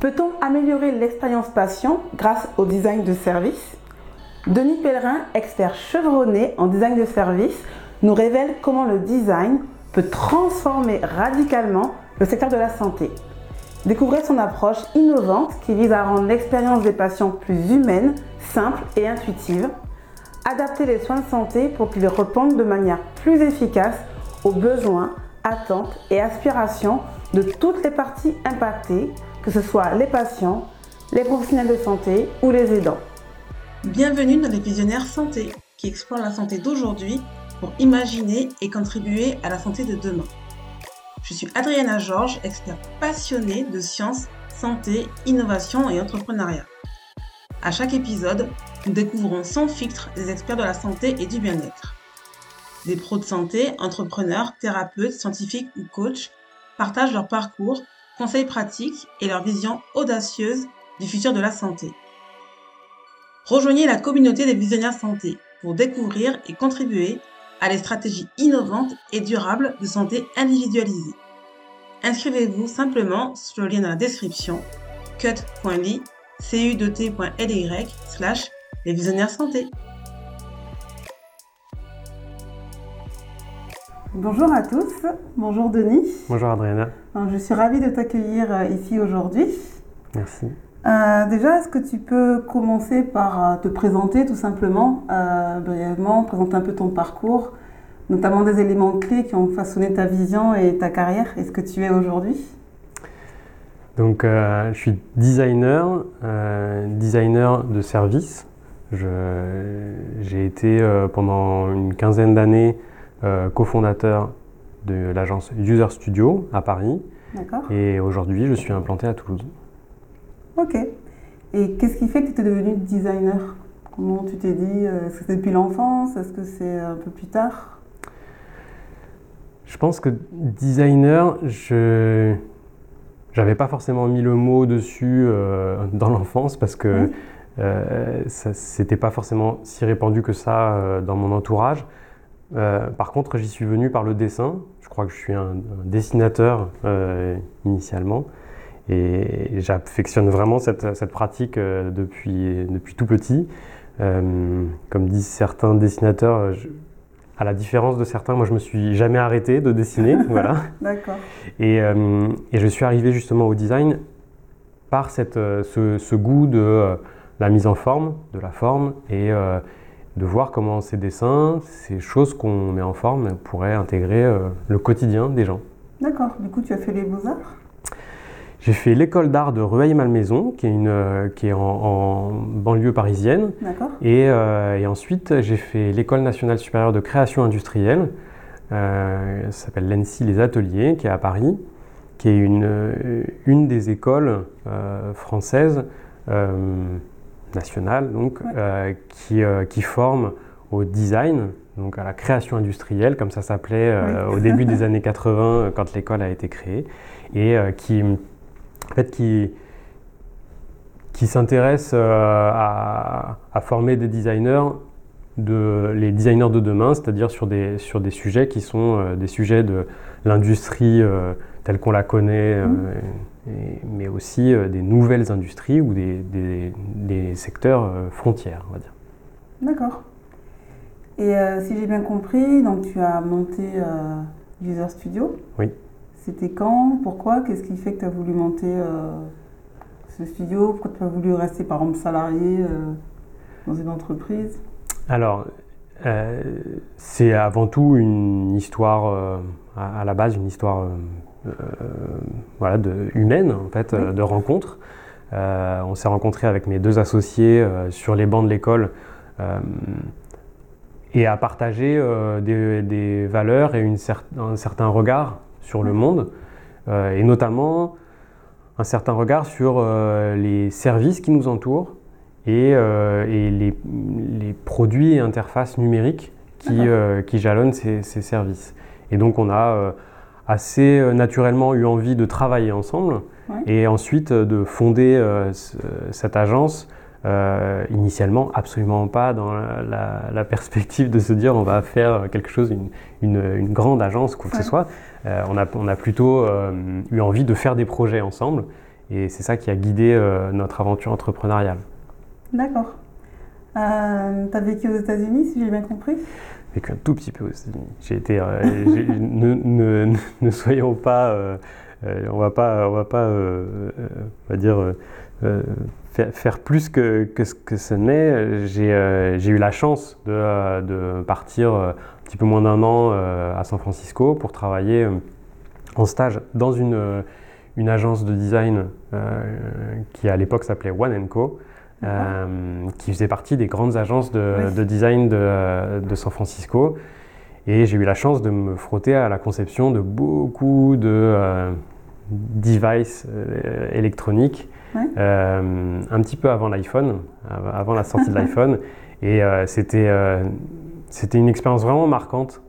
Peut-on améliorer l'expérience patient grâce au design de service? Denis Pellerin, expert chevronné en design de service, nous révèle comment le design peut transformer radicalement le secteur de la santé. Découvrez son approche innovante qui vise à rendre l'expérience des patients plus humaine, simple et intuitive. Adapter les soins de santé pour qu'ils répondent de manière plus efficace aux besoins, attentes et aspirations de toutes les parties impactées, que ce soit les patients, les professionnels de santé ou les aidants. Bienvenue dans les Visionnaires Santé, qui explorent la santé d'aujourd'hui pour imaginer et contribuer à la santé de demain. Je suis Adriana Georges, experte passionnée de sciences, santé, innovation et entrepreneuriat. À chaque épisode, nous découvrons sans filtre des experts de la santé et du bien-être. Des pros de santé, entrepreneurs, thérapeutes, scientifiques ou coachs partagent leur parcours conseils pratiques et leur vision audacieuse du futur de la santé. Rejoignez la communauté des visionnaires santé pour découvrir et contribuer à des stratégies innovantes et durables de santé individualisée. Inscrivez-vous simplement sur le lien dans la description cut.ly cu2t.ly slash les visionnaires santé. Bonjour à tous, bonjour Denis. Bonjour Adriana. Je suis ravie de t'accueillir euh, ici aujourd'hui. Merci. Euh, déjà, est-ce que tu peux commencer par euh, te présenter tout simplement, brièvement, présenter un peu ton parcours, notamment des éléments clés qui ont façonné ta vision et ta carrière et ce que tu es aujourd'hui? Donc, je suis designer, designer de service. J'ai été pendant une quinzaine d'années euh, cofondateur de l'agence User Studio à Paris. Et aujourd'hui, je suis implanté à Toulouse. Ok. Et qu'est-ce qui fait que tu étais devenu designer? Comment tu t'es dit euh, Est-ce que c'est depuis l'enfance? Est-ce que c'est un peu plus tard? Je pense que designer, je n'avais pas forcément mis le mot dessus euh, dans l'enfance parce que ce c'était pas forcément si répandu que ça dans mon entourage. Euh, par contre, j'y suis venu par le dessin. Je crois que je suis un, dessinateur euh, initialement. Et j'affectionne vraiment cette, cette pratique euh, depuis, depuis tout petit. comme disent certains dessinateurs, à la différence de certains, moi je me suis jamais arrêté de dessiner. voilà. D'accord. Et, et, je suis arrivé justement au design par cette, ce, ce, goût de la mise en forme, de la forme et de voir comment ces dessins, ces choses qu'on met en forme pourraient intégrer euh, le quotidien des gens. D'accord, du coup tu as fait les beaux-arts? J'ai fait l'école d'art de Rueil-Malmaison, qui est, une, euh, qui est en, banlieue parisienne. D'accord. Et, euh, et, ensuite j'ai fait l'école nationale supérieure de création industrielle, ça s'appelle l'ENSI Les Ateliers, qui est à Paris, qui est une, une des écoles françaises nationale donc, euh, qui, euh, qui, forme au design, donc à la création industrielle, comme ça s'appelait euh, au début des années 80 quand l'école a été créée, et qui, en fait, qui, qui s'intéresse à, à, former des designers, de, les designers de demain, c'est-à-dire sur des, sur des sujets qui sont des sujets de l'industrie telle qu'on la connaît. Mmh mais aussi euh, des nouvelles industries ou des, des, secteurs euh, frontières, on va dire. D'accord. Et euh, si j'ai bien compris, donc tu as monté User Studio. Oui. C'était quand? Pourquoi? Qu'est-ce qui fait que tu as voulu monter ce studio? Pourquoi tu as voulu rester par exemple salarié dans une entreprise? Alors, c'est avant tout une histoire, à, la base, une histoire euh, voilà, de, humaine, en fait, euh, de rencontres. Euh, on s'est rencontrés avec mes deux associés sur les bancs de l'école et à partager des, valeurs et une un certain regard sur le monde, et notamment un certain regard sur les services qui nous entourent et, et les, les, produits et interfaces numériques qui, qui jalonnent ces, ces, services. Et donc on a assez euh, naturellement eu envie de travailler ensemble et ensuite euh, de fonder euh, cette agence. initialement, absolument pas dans la, perspective de se dire on va faire quelque chose, une, une, grande agence, quoi que ce soit. on, a, on, a, plutôt eu envie de faire des projets ensemble Et c'est ça qui a guidé notre aventure entrepreneuriale. D'accord. Tu as vécu aux États-Unis, si j'ai bien compris? Vécu un tout petit peu aux États-Unis. J'ai été. ne, ne, soyons pas. on va pas, on va pas, on va dire faire, plus que, que, que ce n'est. J'ai eu la chance de, de, partir un petit peu moins d'un an à San Francisco pour travailler en stage dans une, une agence de design qui à l'époque s'appelait One Co. Euh, qui faisait partie des grandes agences de, design de, de, San Francisco. Et j'ai eu la chance de me frotter à la conception de beaucoup de euh, devices euh, électroniques, un petit peu avant l'iPhone, avant la sortie de l'iPhone. Et c'était c'était une expérience vraiment marquante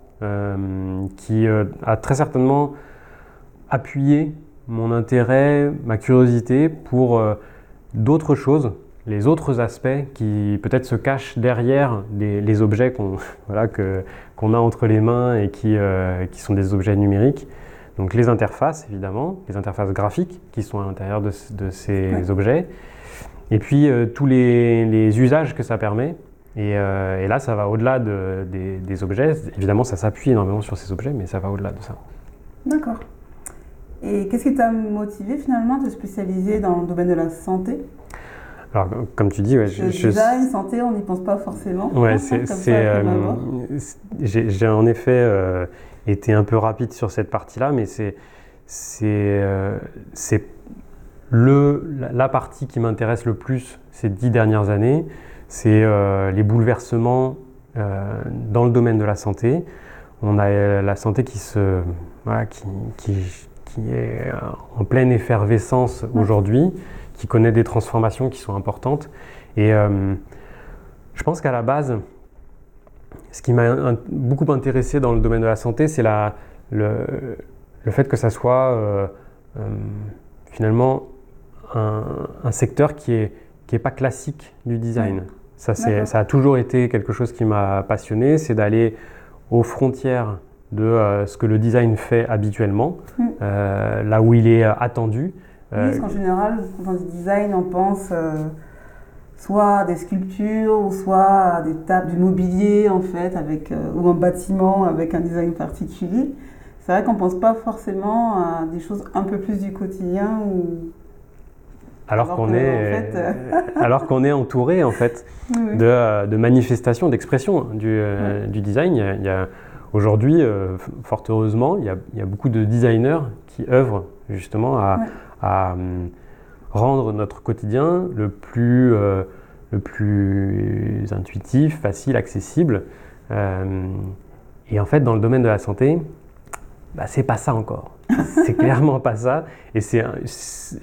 qui a très certainement appuyé mon intérêt, ma curiosité pour d'autres choses les autres aspects qui peut-être se cachent derrière les, objets qu'on voilà, qu'on a entre les mains et qui, euh, qui, sont des objets numériques. Donc les interfaces, évidemment, les interfaces graphiques qui sont à l'intérieur de, de, ces objets. Et puis euh, tous les, les, usages que ça permet. Et, euh, et là, ça va au-delà de, des, des, objets. Évidemment, ça s'appuie énormément sur ces objets, mais ça va au-delà de ça. D'accord. Et qu'est-ce qui t'a motivé finalement de te spécialiser dans le domaine de la santé? Alors, comme tu dis, ouais, je, design, santé, on n'y pense pas forcément. Ouais, c'est, euh, j'ai, en effet euh, été un peu rapide sur cette partie-là, mais c'est, c'est, euh, c'est le, la partie qui m'intéresse le plus ces dix dernières années. C'est les bouleversements dans le domaine de la santé. On a la santé qui, se, voilà, qui, qui, qui est en pleine effervescence aujourd'hui qui connaît des transformations qui sont importantes. Et euh, je pense qu'à la base, ce qui m'a beaucoup intéressé dans le domaine de la santé, c'est le, le, fait que ça soit euh, euh, finalement un, secteur qui n'est qui est pas classique du design. Ça, ça a toujours été quelque chose qui m'a passionné, c'est d'aller aux frontières de ce que le design fait habituellement, mm. là où il est attendu, oui, parce qu'en général, dans le design, on pense euh, soit à des sculptures, ou soit à des tables, du mobilier, en fait, avec, euh, ou un bâtiment avec un design particulier. C'est vrai qu'on ne pense pas forcément à des choses un peu plus du quotidien ou alors, qu'on est, euh, alors qu'on est entouré en fait de, de, manifestations, d'expressions du, du, design. Il y a, aujourd'hui, fort heureusement, il y, a, il y, a, beaucoup de designers qui œuvrent justement à, à hum, rendre notre quotidien le plus, euh, le plus intuitif, facile, accessible. Euh, et en fait, dans le domaine de la santé, bah, c'est pas ça encore. c'est clairement pas ça. Et c'est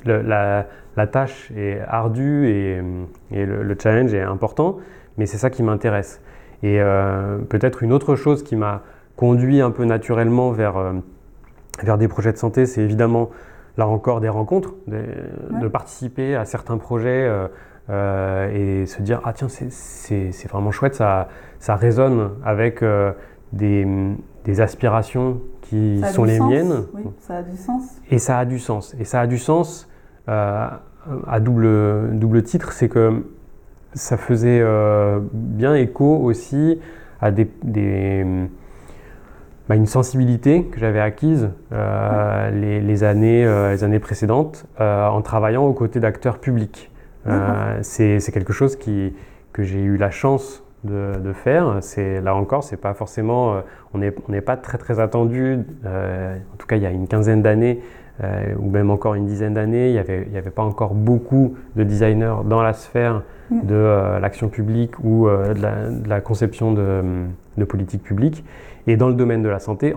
la, la, tâche est ardue et, et le, challenge est important, mais c'est ça qui m'intéresse. Et euh, peut-être une autre chose qui m'a conduit un peu naturellement vers, vers des projets de santé, c'est évidemment là encore des rencontres, de participer à certains projets euh, euh, et se dire ah tiens c'est vraiment chouette, ça, ça résonne avec euh, des, des, aspirations qui sont les miennes. Oui, ça a du sens. Et ça a du sens. Et ça a du sens à double, double titre, c'est que ça faisait bien écho aussi à des, des bah, une sensibilité que j'avais acquise euh, les, années, euh, les années précédentes euh, en travaillant aux côtés d'acteurs publics. c'est quelque chose qui, que j'ai eu la chance de, de faire. Là encore, c'est pas forcément, on n'est pas très très attendu. en tout cas, il y a une quinzaine d'années, ou même encore une dizaine d'années, il n'y avait, avait, pas encore beaucoup de designers dans la sphère mm. de l'action publique ou de la, de, la, conception de, de politique publique. Et dans le domaine de la santé,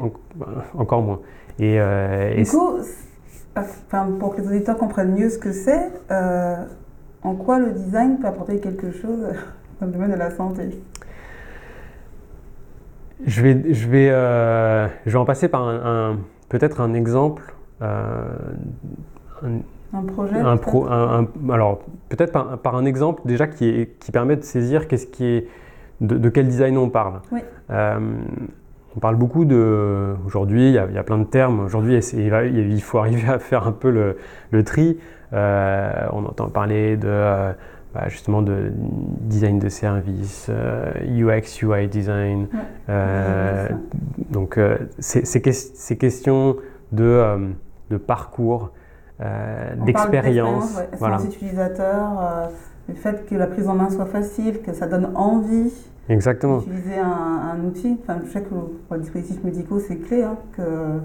encore moins. Et, euh, du coup, pour que les auditeurs comprennent mieux ce que c'est, euh, en quoi le design peut apporter quelque chose dans le domaine de la santé? Je vais, je, vais, euh, je vais en passer par un, peut-être un exemple. un, projet un pro, Alors, peut-être par, par, un exemple déjà qui, est, qui permet de saisir qu'est-ce qui est, de, de, quel design on parle. Oui. On parle beaucoup de. Aujourd'hui, il, y, a plein de termes. Aujourd'hui, il, faut arriver à faire un peu le, tri. on entend parler de bah, justement de design de service, UX, UI design. donc ces, questions de, de parcours, d'expérience. Ouais. Voilà. utilisateur, le fait que la prise en main soit facile, que ça donne envie Exactement. d'utiliser un, outil. Enfin, je sais que pour les dispositifs médicaux, c'est clé, hein, que,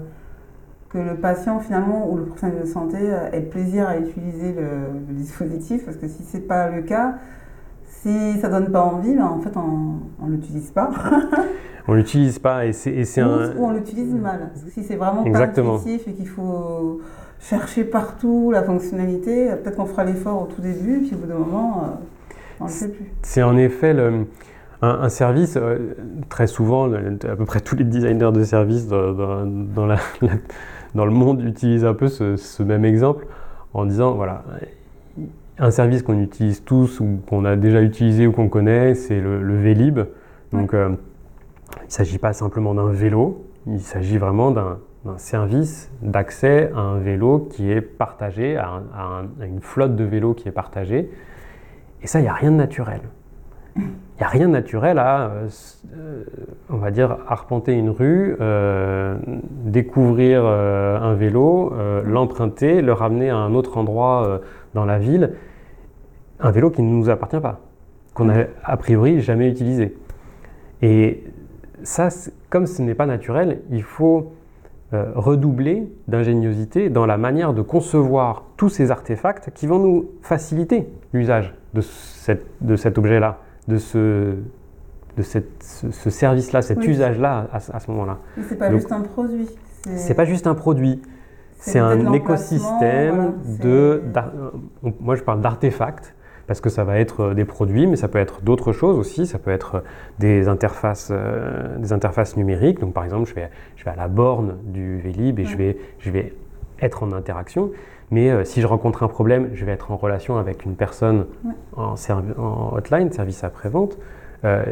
que le patient finalement ou le professionnel de santé ait plaisir à utiliser le, dispositif, parce que si ce n'est pas le cas, si ça donne pas envie, ben, en fait on ne l'utilise pas. on l'utilise pas et c'est un... Ou on l'utilise mal. Si c'est vraiment Exactement. pas intuitif et qu'il faut chercher partout la fonctionnalité, peut-être qu'on fera l'effort au tout début, puis au bout d'un moment, euh, on ne le fait plus. C'est en effet le, un, service, euh, très souvent, à peu près tous les designers de services dans, dans, la, dans le monde utilisent un peu ce, même exemple en disant, voilà, un service qu'on utilise tous ou qu'on a déjà utilisé ou qu'on connaît, c'est le, le, Vélib. Donc, euh, il ne s'agit pas simplement d'un vélo, il s'agit vraiment d'un un service d'accès à un vélo qui est partagé, à, une flotte de vélos qui est partagée. Et ça, il n'y a rien de naturel. N'y a rien de naturel à, euh, on va dire, arpenter une rue, euh, découvrir euh, un vélo, l'emprunter, le ramener à un autre endroit dans la ville. Un vélo qui ne nous appartient pas, qu'on n'a a priori jamais utilisé. Et ça, comme ce n'est pas naturel, il faut euh, redoubler d'ingéniosité dans la manière de concevoir tous ces artefacts qui vont nous faciliter l'usage de cet objet-là, de ce, de cette, ce, service-là, cet usage-là à, ce moment-là. C'est pas juste un produit. C'est pas juste un produit. C'est un écosystème de. Moi, je parle d'artefacts parce que ça va être euh, des produits, mais ça peut être d'autres choses aussi. Ça peut être euh, des interfaces, euh, des interfaces numériques. Donc, par exemple, je vais, je vais à la borne du Vélib et je, vais, je vais être en interaction. Mais si je rencontre un problème, je vais être en relation avec une personne en, en, hotline, service après-vente.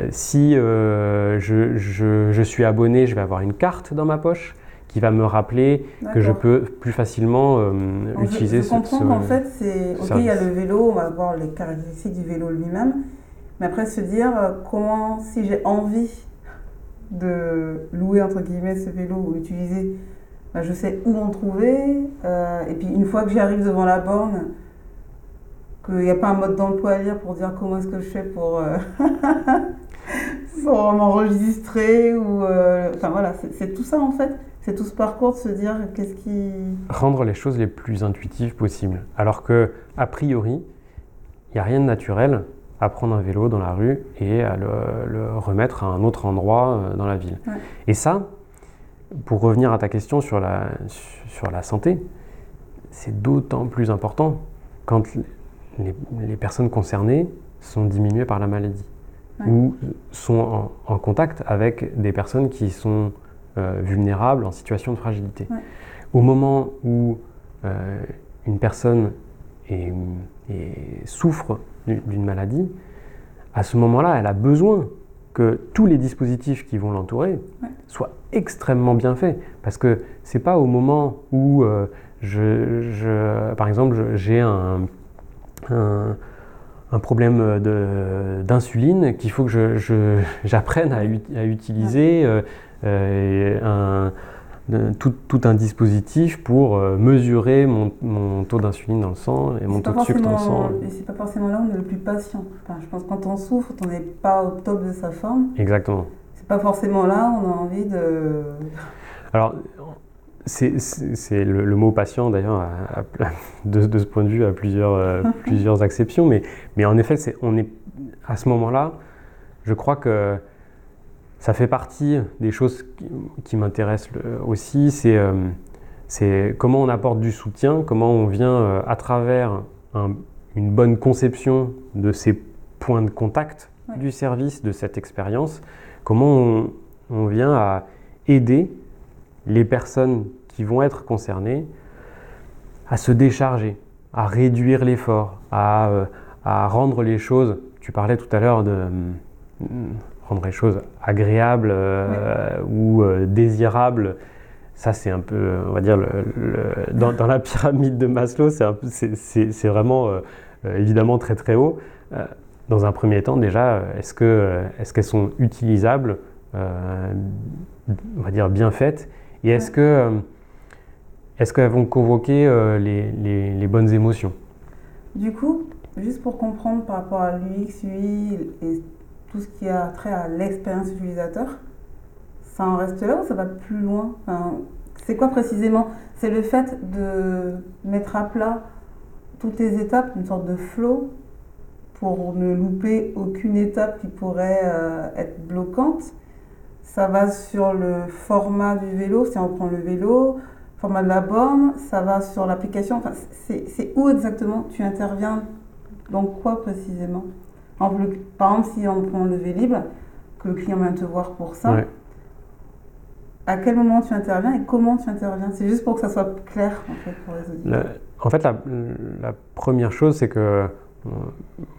si je, je, je, suis abonné, je vais avoir une carte dans ma poche qui va me rappeler que je peux plus facilement euh, utiliser ce Je comprends qu'en fait, c'est. Ok, il y a le vélo, on va voir les caractéristiques du vélo lui-même, mais après se dire euh, comment, si j'ai envie de louer entre guillemets ce vélo ou l'utiliser, bah, je sais où en trouver. Euh, et puis une fois que j'arrive devant la borne, qu'il n'y a pas un mode d'emploi à lire pour dire comment est-ce que je fais pour, pour m'enregistrer ou. Enfin voilà, c'est tout ça en fait c'est tout ce parcours de se dire qu'est-ce qui... Rendre les choses les plus intuitives possibles. Alors que, a priori, il n'y a rien de naturel à prendre un vélo dans la rue et à le, remettre à un autre endroit euh, dans la ville. Et ça, pour revenir à ta question sur la, sur la santé, c'est d'autant plus important quand les, personnes concernées sont diminuées par la maladie ou sont en, en, contact avec des personnes qui sont euh, vulnérable, en situation de fragilité. Au moment où euh, une personne souffre d'une maladie, à ce moment-là, elle a besoin que tous les dispositifs qui vont l'entourer soient extrêmement bien faits. Parce que c'est pas au moment où, euh, je, par exemple, j'ai un, un, problème d'insuline qu'il faut que j'apprenne à, à, utiliser euh, un, tout, tout, un dispositif pour euh, mesurer mon, mon taux d'insuline dans le sang et mon taux de sucre dans le sang. Et c'est pas forcément là où on est le plus patient. Enfin, je pense que quand on souffre, on n'est pas au top de sa forme. Exactement. C'est pas forcément là où on a envie de. Alors, c'est le, le, mot patient d'ailleurs, de, de, ce point de vue, à plusieurs, euh, plusieurs acceptions, mais, mais en effet, on est à ce moment-là, je crois que ça fait partie des choses qui, m'intéressent aussi, euh, c'est comment on apporte du soutien, comment on vient euh, à travers une bonne conception de ces points de contact du service, de cette expérience, comment on, vient à aider les personnes qui vont être concernées à se décharger, à réduire l'effort, à, euh, à, rendre les choses, tu parlais tout à l'heure de rendre les choses agréables euh, ou euh, désirables. Ça, c'est un peu, on va dire, le, dans, dans, la pyramide de Maslow, c'est vraiment euh, évidemment très très haut. Dans un premier temps, déjà, est-ce qu'elles est qu'elles sont utilisables, on va dire bien faites, et est-ce que est-ce qu'elles vont convoquer les, les, les, bonnes émotions? Du coup, juste pour comprendre par rapport à l'UX, UI et tout ce qui a trait à l'expérience utilisateur, ça en reste là ou ça va plus loin? C'est quoi précisément? C'est le fait de mettre à plat toutes les étapes, une sorte de flow, pour ne louper aucune étape qui pourrait euh, être bloquante. Ça va sur le format du vélo, si on prend le vélo, format de la borne, ça va sur l'application. Enfin, c'est où exactement tu interviens? Dans quoi précisément? Par exemple, si on prend le Vélib, que le client vient te voir pour ça, à quel moment tu interviens et comment tu interviens? C'est juste pour que ça soit clair en fait, pour les auditeurs. en fait, la, première chose, c'est que euh,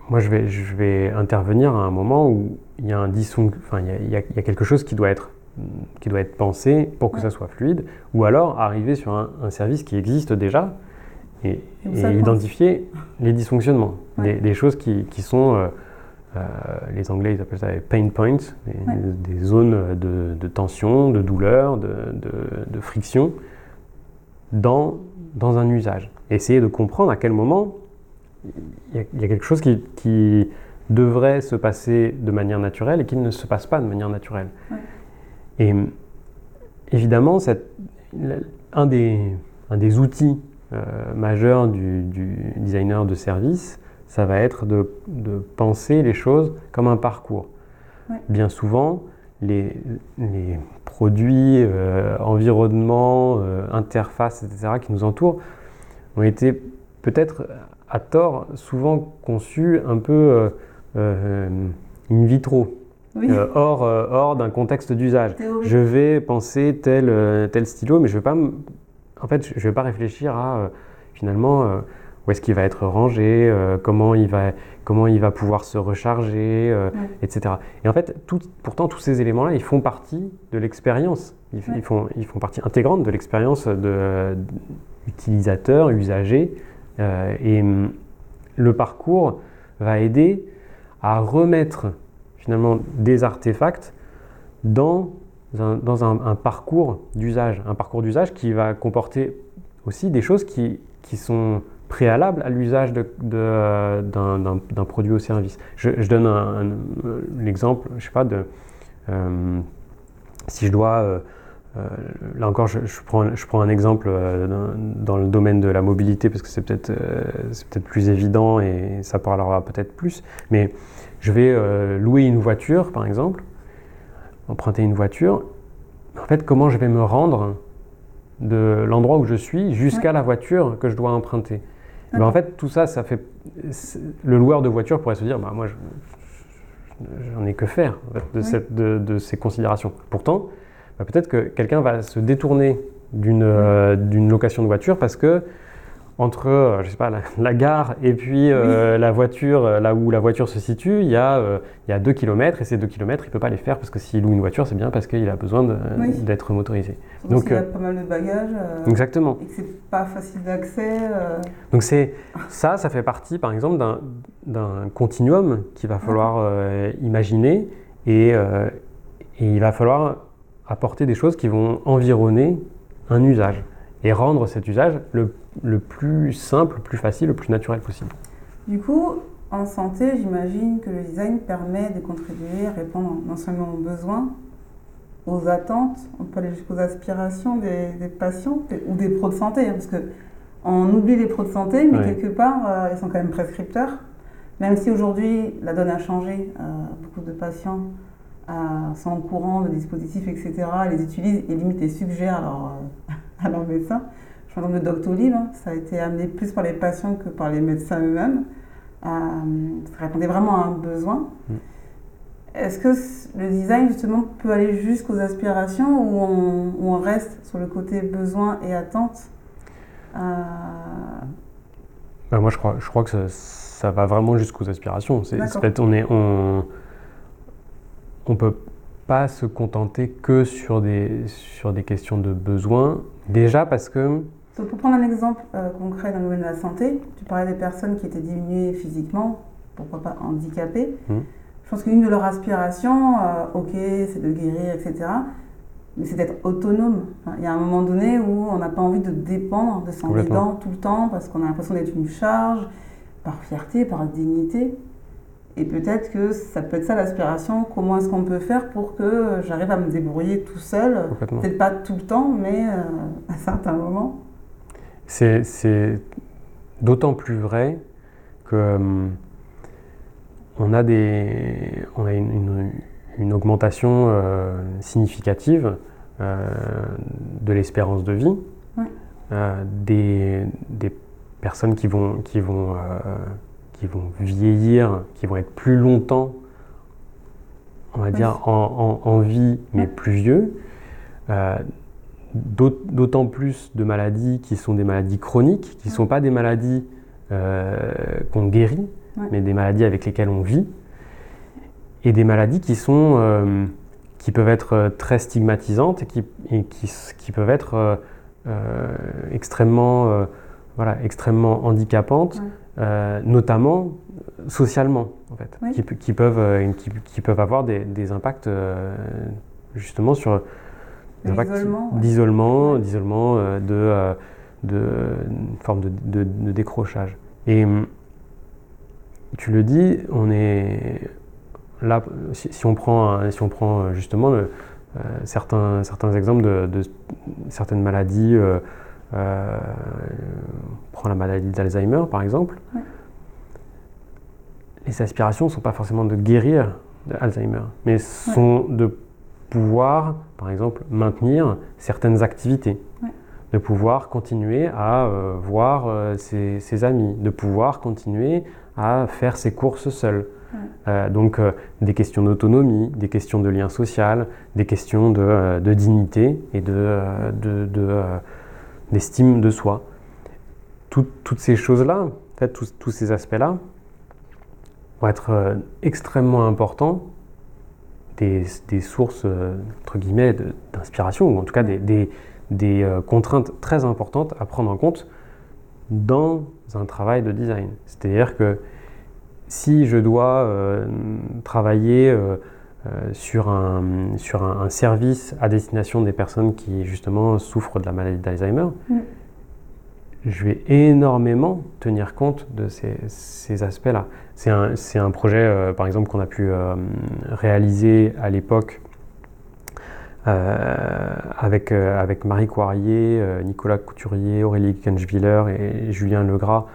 moi, je vais, je vais intervenir à un moment où il y a un enfin, il y a, il y a, quelque chose qui doit être qui doit être pensé pour que ça soit fluide, ou alors arriver sur un, service qui existe déjà et, identifier les dysfonctionnements, les, choses qui, qui sont euh, les Anglais, ils appellent ça les pain points, des, zones de, tension, de douleur, de, friction dans, dans un usage. Essayer de comprendre à quel moment il y, a quelque chose qui, devrait se passer de manière naturelle et qui ne se passe pas de manière naturelle. Et évidemment, un, des, un des outils euh, majeurs du, du, designer de service, ça va être de, penser les choses comme un parcours. Bien souvent, les, produits, euh, environnements, euh, interfaces, etc., qui nous entourent, ont été peut-être à tort souvent conçus un peu euh, in vitro. hors, hors d'un contexte d'usage. Je vais penser tel, tel stylo, mais je ne vais pas, en fait, je vais pas réfléchir à finalement où est-ce qu'il va être rangé, euh, comment, il va, comment il va pouvoir se recharger, euh, etc. Et en fait, tout, pourtant, tous ces éléments-là, ils font partie de l'expérience. Ils, font, ils font partie intégrante de l'expérience d'utilisateur, usager. Euh, et hum, le parcours va aider à remettre finalement des artefacts dans un, dans un, parcours d'usage. Un parcours d'usage qui va comporter aussi des choses qui, qui sont préalable à l'usage d'un produit ou service. Je, donne un, exemple, je sais pas, de, euh, si je dois, euh, euh, là encore, je, prends, je prends un exemple dans, le domaine de la mobilité parce que c'est peut-être peut plus évident et ça parlera peut-être plus, mais je vais louer une voiture, par exemple, emprunter une voiture. En fait, comment je vais me rendre de l'endroit où je suis jusqu'à la voiture que je dois emprunter? En fait, tout ça, ça fait. Le loueur de voiture pourrait se dire bah, moi, j'en ai que faire de, ces considérations. Pourtant, bah, peut-être que quelqu'un va se détourner euh, d'une location de voiture parce que entre euh, je sais pas, la, gare et puis euh, la voiture, euh, là où la voiture se situe, il y a, il y a 2 km et ces 2 km, il ne peut pas les faire parce que s'il loue une voiture, c'est bien parce qu'il a besoin d'être motorisé. Donc il y a pas mal de bagages. exactement. Et que c'est pas facile d'accès. Donc c'est ça, ça fait partie par exemple d'un continuum qu'il va falloir imaginer et, et il va falloir apporter des choses qui vont environner un usage et rendre cet usage le, le, plus simple, le plus facile, le plus naturel possible. Du coup, en santé, j'imagine que le design permet de contribuer à répondre non seulement aux besoins, aux attentes, on peut aller jusqu'aux aspirations des, des, patients ou des pros de santé, hein, parce que on oublie les pros de santé, mais quelque part, euh, ils sont quand même prescripteurs. Même si aujourd'hui la donne a changé, euh, beaucoup de patients euh, sont au courant de dispositifs, etc., les utilisent et limite les suggèrent alors à leur médecin. Je parle de Doctolib, hein. ça a été amené plus par les patients que par les médecins eux-mêmes. Euh, ça répondait vraiment à un besoin. Mm. Est-ce que le design, justement, peut aller jusqu'aux aspirations ou on, reste sur le côté besoin et attente euh, ben, Moi, je crois, je crois que ça, va vraiment jusqu'aux aspirations. C'est, on, est, on, on peut pas se contenter que sur des, sur des questions de besoin. Déjà parce que... pour prendre un exemple euh, concret dans le domaine de la santé, tu parlais des personnes qui étaient diminuées physiquement, pourquoi pas handicapées. Mmh. Je pense qu'une de leurs aspirations, euh, ok, c'est de guérir, etc., mais c'est d'être autonome. il y a un moment donné où on n'a pas envie de dépendre de son aidant tout le temps parce qu'on a l'impression d'être une charge, par fierté, par dignité. Et peut-être que ça peut être ça l'aspiration. Comment est-ce qu'on peut faire pour que j'arrive à me débrouiller tout seul? Peut-être pas tout le temps, mais euh, à certains moments. C'est d'autant plus vrai que hum, on a, des, on a une, une, augmentation euh, significative euh, de l'espérance de vie. des, des, personnes qui vont, qui vont qui vont vieillir, qui vont être plus longtemps, on va dire, en, vie, mais plus vieux. Euh, d'autant plus de maladies qui sont des maladies chroniques, qui ne sont pas des maladies euh, qu'on guérit, mais des maladies avec lesquelles on vit. Et des maladies qui, sont, euh, qui peuvent être très stigmatisantes et qui, qui, qui peuvent être extrêmement, voilà, extrêmement handicapantes. Euh, notamment socialement, en fait, qui, peuvent, euh, qui, peuvent avoir des, impacts euh, justement sur d'isolement, d'isolement, de, de, une forme de, décrochage. Et hum, tu le dis, on est là, si, on, prend, si on prend justement certains, certains exemples de, certaines maladies euh, prend la maladie d'Alzheimer par exemple. Les aspirations ne sont pas forcément de guérir d'Alzheimer, mais sont de pouvoir, par exemple, maintenir certaines activités, de pouvoir continuer à euh, voir euh, ses, amis, de pouvoir continuer à faire ses courses seul. donc des questions d'autonomie, des questions de lien social, des questions de, dignité et de, de, de d'estime de soi. toutes ces choses-là, en fait, tous, ces aspects-là, vont être euh, extrêmement importants, des, sources, euh, entre guillemets, d'inspiration, ou en tout cas des, euh, contraintes très importantes à prendre en compte dans un travail de design. C'est-à-dire que si je dois travailler sur, un, sur un, service à destination des personnes qui justement souffrent de la maladie d'Alzheimer, mm. je vais énormément tenir compte de ces, aspects-là. C'est un, un, projet, euh, par exemple, qu'on a pu euh, réaliser à l'époque euh, avec, avec Marie Coirier, Nicolas Couturier, Aurélie Kenschwiller et Julien Legras.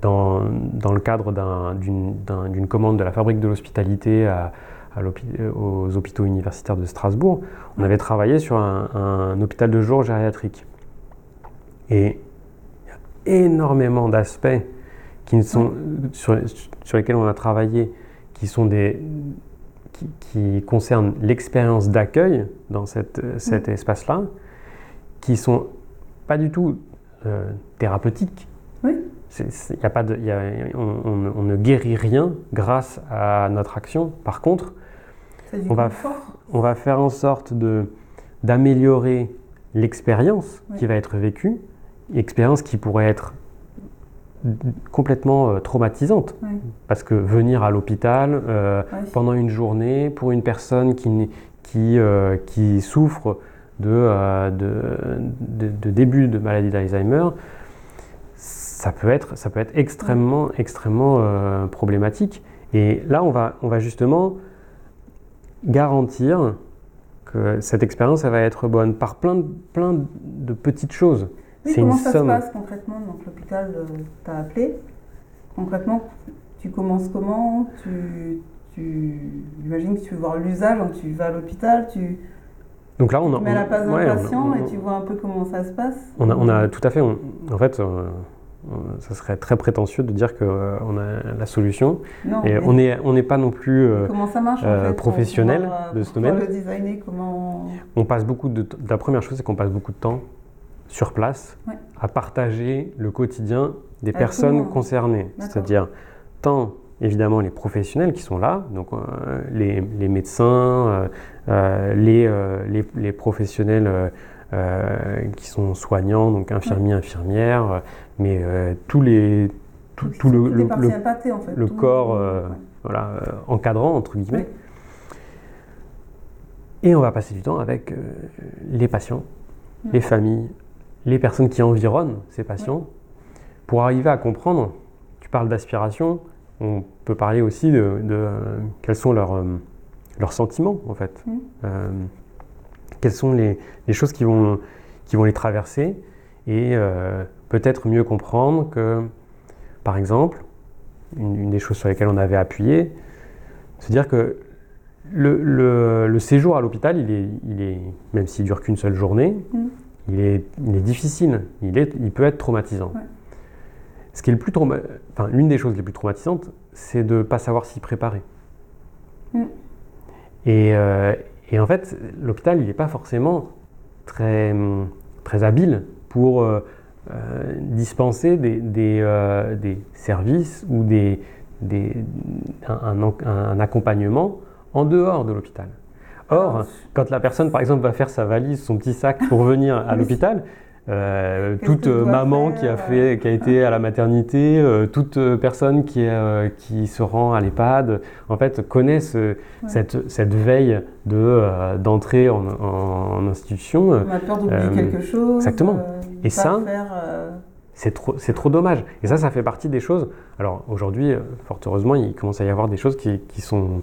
Dans, dans, le cadre d'une commande de la fabrique de l'hospitalité à, euh, aux hôpitaux universitaires de Strasbourg, on avait travaillé sur un, hôpital de jour gériatrique. Et il y a énormément d'aspects qui sont, sur, lesquels on a travaillé, qui, sont des, qui, concernent l'expérience d'accueil dans cette, cet espace-là, qui sont pas du tout euh, thérapeutiques. Oui. Y a pas de, on, on, ne guérit rien grâce à notre action. Par contre, on va, on va faire en sorte d'améliorer l'expérience qui va être vécue, expérience qui pourrait être complètement euh, traumatisante. Parce que venir à l'hôpital euh, pendant une journée pour une personne qui, qui, euh, qui souffre de, de, début de maladie d'Alzheimer, ça peut être, ça peut être extrêmement, extrêmement problématique. Et là, on va, on va justement garantir que cette expérience elle va être bonne par plein de, plein de petites choses. Oui, comment ça se passe concrètement Donc l'hôpital euh, t'a appelé? Concrètement, tu commences comment? Tu, tu, J'imagine que tu veux voir l'usage, donc tu vas à l'hôpital, tu, donc là, on, a, mets à la place d'un patient et tu vois un peu comment ça se passe? On a, on a tout à fait. en fait, euh, ça serait très prétentieux de dire qu'on euh, a la solution. et on n'est on pas non plus euh, euh, professionnel de ce domaine. Le designer, comment... On passe beaucoup de la première chose, c'est qu'on passe beaucoup de temps sur place à partager le quotidien des personnes concernées. C'est-à-dire tant évidemment les professionnels qui sont là, donc les, médecins, les, les, professionnels qui sont soignants, donc infirmiers, infirmières, mais tous les tout, le, le, le, corps voilà, encadrant entre guillemets. Et on va passer du temps avec euh, les patients, les familles, les personnes qui environnent ces patients, pour arriver à comprendre, tu parles d'aspiration, on peut parler aussi de, euh, quels sont leurs, euh, leurs, sentiments en fait. Quelles sont les, choses qui vont, qui vont les traverser et peut-être mieux comprendre que, par exemple, une, une, des choses sur lesquelles on avait appuyé, se dire que le, séjour à l'hôpital, il est, il est, même s'il dure qu'une seule journée, mm. il, est, il, est, difficile, il, est, il peut être traumatisant. Ce qui est le plus enfin, l'une des choses les plus traumatisantes, c'est de ne pas savoir s'y préparer. Mm. Et, euh, et, en fait, l'hôpital, il n'est pas forcément très, très habile pour euh, euh, dispenser des, des, des, services ou des, un, un accompagnement en dehors de l'hôpital. Or, ah, quand la personne, par exemple, va faire sa valise, son petit sac pour venir à l'hôpital, euh, toute maman qui a, fait, qui a été à la maternité, euh, toute personne qui, euh, qui se rend à l'EHPAD, en fait, connaît cette, cette, veille de, d'entrée en, en, institution. On a peur d'oublier quelque chose. Exactement. Et ça, c'est trop, c'est trop dommage. Et ça, ça fait partie des choses. Alors aujourd'hui, fort heureusement, il commence à y avoir des choses qui, qui sont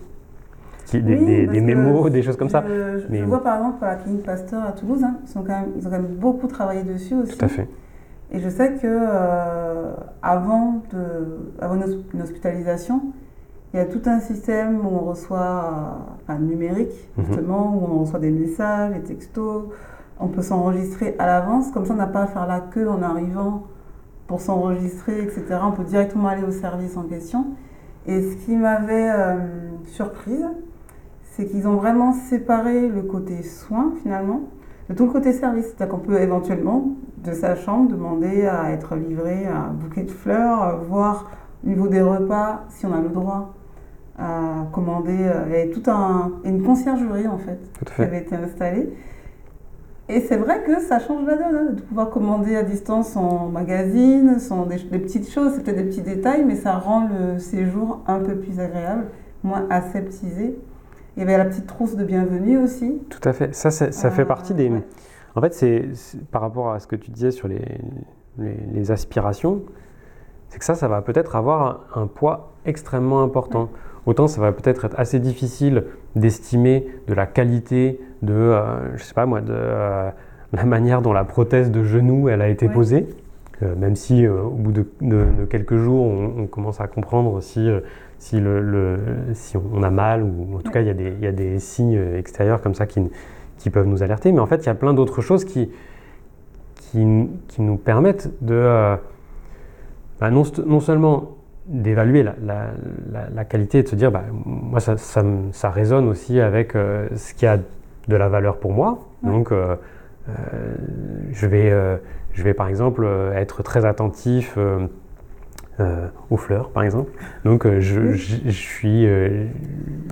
des, mémos, des choses comme ça. Je, vois par exemple pour la clinique Pasteur à Toulouse, hein, ils, sont quand même, ils, ont quand même beaucoup travaillé dessus aussi. Tout à fait. Et je sais que euh, avant, de, avant une hospitalisation, il y a tout un système où on reçoit, enfin numérique mhm. justement, où on reçoit des messages, des textos, on peut s'enregistrer à l'avance, comme ça on n'a pas à faire la queue en arrivant pour s'enregistrer, etc. On peut directement aller au service en question. Et ce qui m'avait euh, surprise, c'est qu'ils ont vraiment séparé le côté soin finalement de tout le côté service. C'est-à-dire qu'on peut éventuellement, de sa chambre, demander à être livré un bouquet de fleurs, euh, voir au niveau des repas si on a le droit à commander. Euh, il y avait tout un, une conciergerie en fait, qui avait été installée. Et c'est vrai que ça change la donne, hein, de pouvoir commander à distance en magazine, sont des, des petites choses, c'est peut-être des petits détails, mais ça rend le séjour un peu plus agréable, moins aseptisé. Il y avait la petite trousse de bienvenue aussi. Tout à fait. Ça, ça, fait partie des. En fait, c'est par rapport à ce que tu disais sur les, les, aspirations, c'est que ça, ça va peut-être avoir un, poids extrêmement important. Autant ça va peut-être être assez difficile d'estimer de la qualité de, euh, je sais pas moi, de euh, la manière dont la prothèse de genou elle a été posée. Euh, même si au bout de, quelques jours, on, commence à comprendre si si, le, si on a mal ou en tout cas il y, a des, il y, a des signes extérieurs comme ça qui, qui, peuvent nous alerter. Mais en fait, il y a plein d'autres choses qui, qui, qui, nous permettent de euh, bah, non, non, seulement d'évaluer la, la, la, qualité et de se dire, bah, moi ça, ça, ça, résonne aussi avec euh, ce qui a de la valeur pour moi. Donc euh, je, vais, je vais par exemple être très attentif euh, aux fleurs, par exemple. Donc, euh, je, je, suis, euh,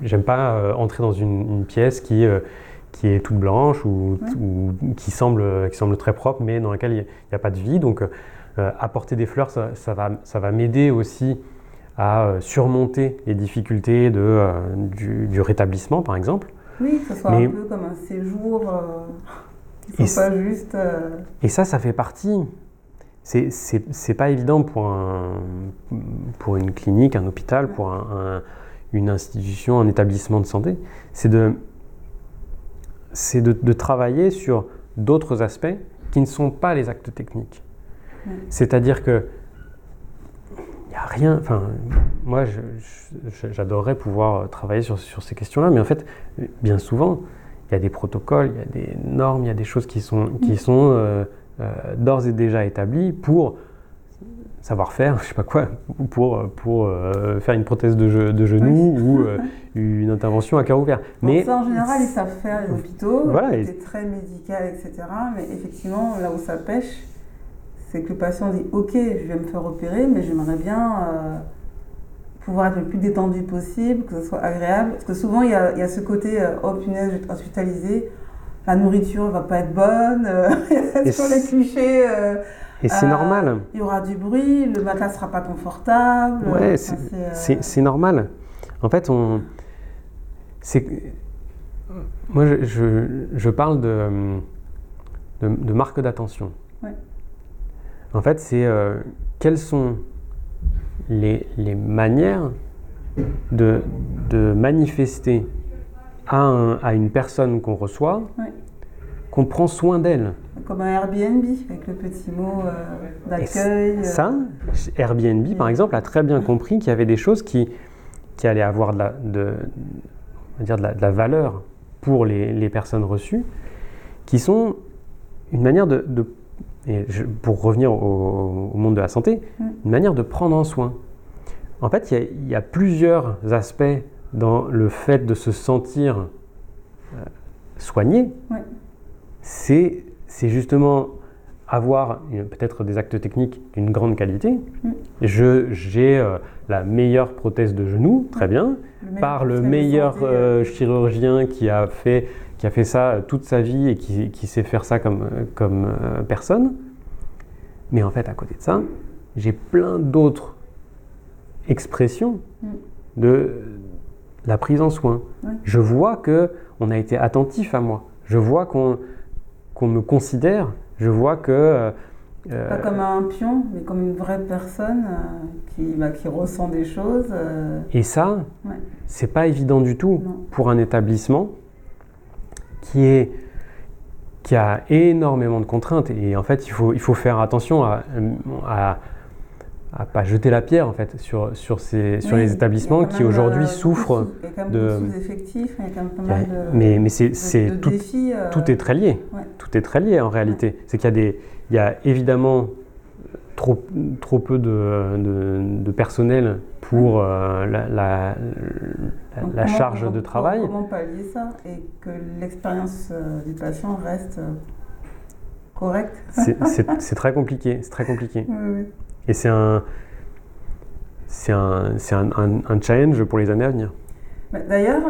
j'aime pas entrer dans une, pièce qui qui est toute blanche ou, qui semble qui semble très propre, mais dans laquelle il n'y a, pas de vie. Donc, apporter des fleurs, ça, ça va ça va m'aider aussi à surmonter les difficultés de, du, rétablissement, par exemple. Oui, que ce soit un peu comme un séjour. faut pas juste. Et ça, ça fait partie c'est pas évident pour, un, pour une clinique, un hôpital, pour un, une institution, un établissement de santé. C'est de, de, de, travailler sur d'autres aspects qui ne sont pas les actes techniques. C'est-à-dire que il n'y a rien. Enfin, moi, j'adorerais pouvoir travailler sur, sur ces questions-là, mais en fait, bien souvent, il y a des protocoles, il y a des normes, il y a des choses qui sont, qui sont euh, d'ores et déjà établi pour savoir faire, je sais pas quoi, pour, pour euh, faire une prothèse de, de genou ou euh, une intervention à cœur ouvert. Mais ça, en général, ils savent faire les hôpitaux, voilà, c'est très médical, etc. Mais effectivement, là où ça pêche, c'est que le patient dit Ok, je vais me faire opérer, mais j'aimerais bien pouvoir être le plus détendu possible, que ce soit agréable. Parce que souvent, il y a, il y a ce côté, euh, oh punaise, je vais être hospitalisé, la nourriture va pas être bonne, euh, sur les clichés. euh, Et c'est euh, normal. Il y aura du bruit, le matelas sera pas confortable. Ouais, Enfin, c'est euh, normal. En fait, on. C'est. Moi, je, je, je parle de, de, de marque d'attention. Ouais. En fait, c'est euh, quelles sont les, les manières de, de manifester à, un- à une personne qu'on reçoit Ouais. qu'on prend soin d'elle. Comme un Airbnb, avec le petit mot euh, d'accueil. euh, Ça, Airbnb, par exemple, a très bien compris qu'il y avait des choses qui, qui allaient avoir de la, de, on va dire de la, de la valeur pour les, les personnes reçues, qui sont une manière de, de- et je- pour revenir au, au monde de la santé, une manière de prendre en soin. En fait, il y a, il y a plusieurs aspects dans le fait de se sentir euh, soigné. Ouais. C'est justement avoir une- peut-être des actes techniques d'une grande qualité. Mm. Je J'ai euh, la meilleure prothèse de genou, très bien, le par le meilleur euh, chirurgien qui a fait, qui a fait ça euh, toute sa vie et qui, qui sait faire ça comme, euh, comme euh, personne. Mais en fait, à côté de ça, j'ai plein d'autres expressions Mm. de la prise en soin. Je vois que on a été attentif à moi. Je vois qu'on qu'on me considère. Je vois que euh, Pas comme un pion, mais comme une vraie personne euh, qui, bah, qui ressent des choses. euh, Et ça, Ouais. c'est pas évident du tout Non. pour un établissement qui est qui a énormément de contraintes et en fait il faut, il faut faire attention à, à, à pas jeter la pierre en fait sur, sur, ces, sur oui, les établissements qui aujourd'hui souffrent. de sous-effectifs, mais mais c'est tout, défis. euh, tout est très lié. ouais. Tout est très lié en réalité. C'est qu'il y a des, il y a évidemment trop, trop peu de, de- de personnel pour euh, la, la- la- la charge comment- de travail. Comment pallier ça et que l'expérience euh, du patient reste euh, correcte? C'est- C'est c'est très compliqué. C'est très compliqué. Oui, oui. Et c'est un, c'est un, c'est un, un- un challenge pour les années à venir. Mais D'ailleurs,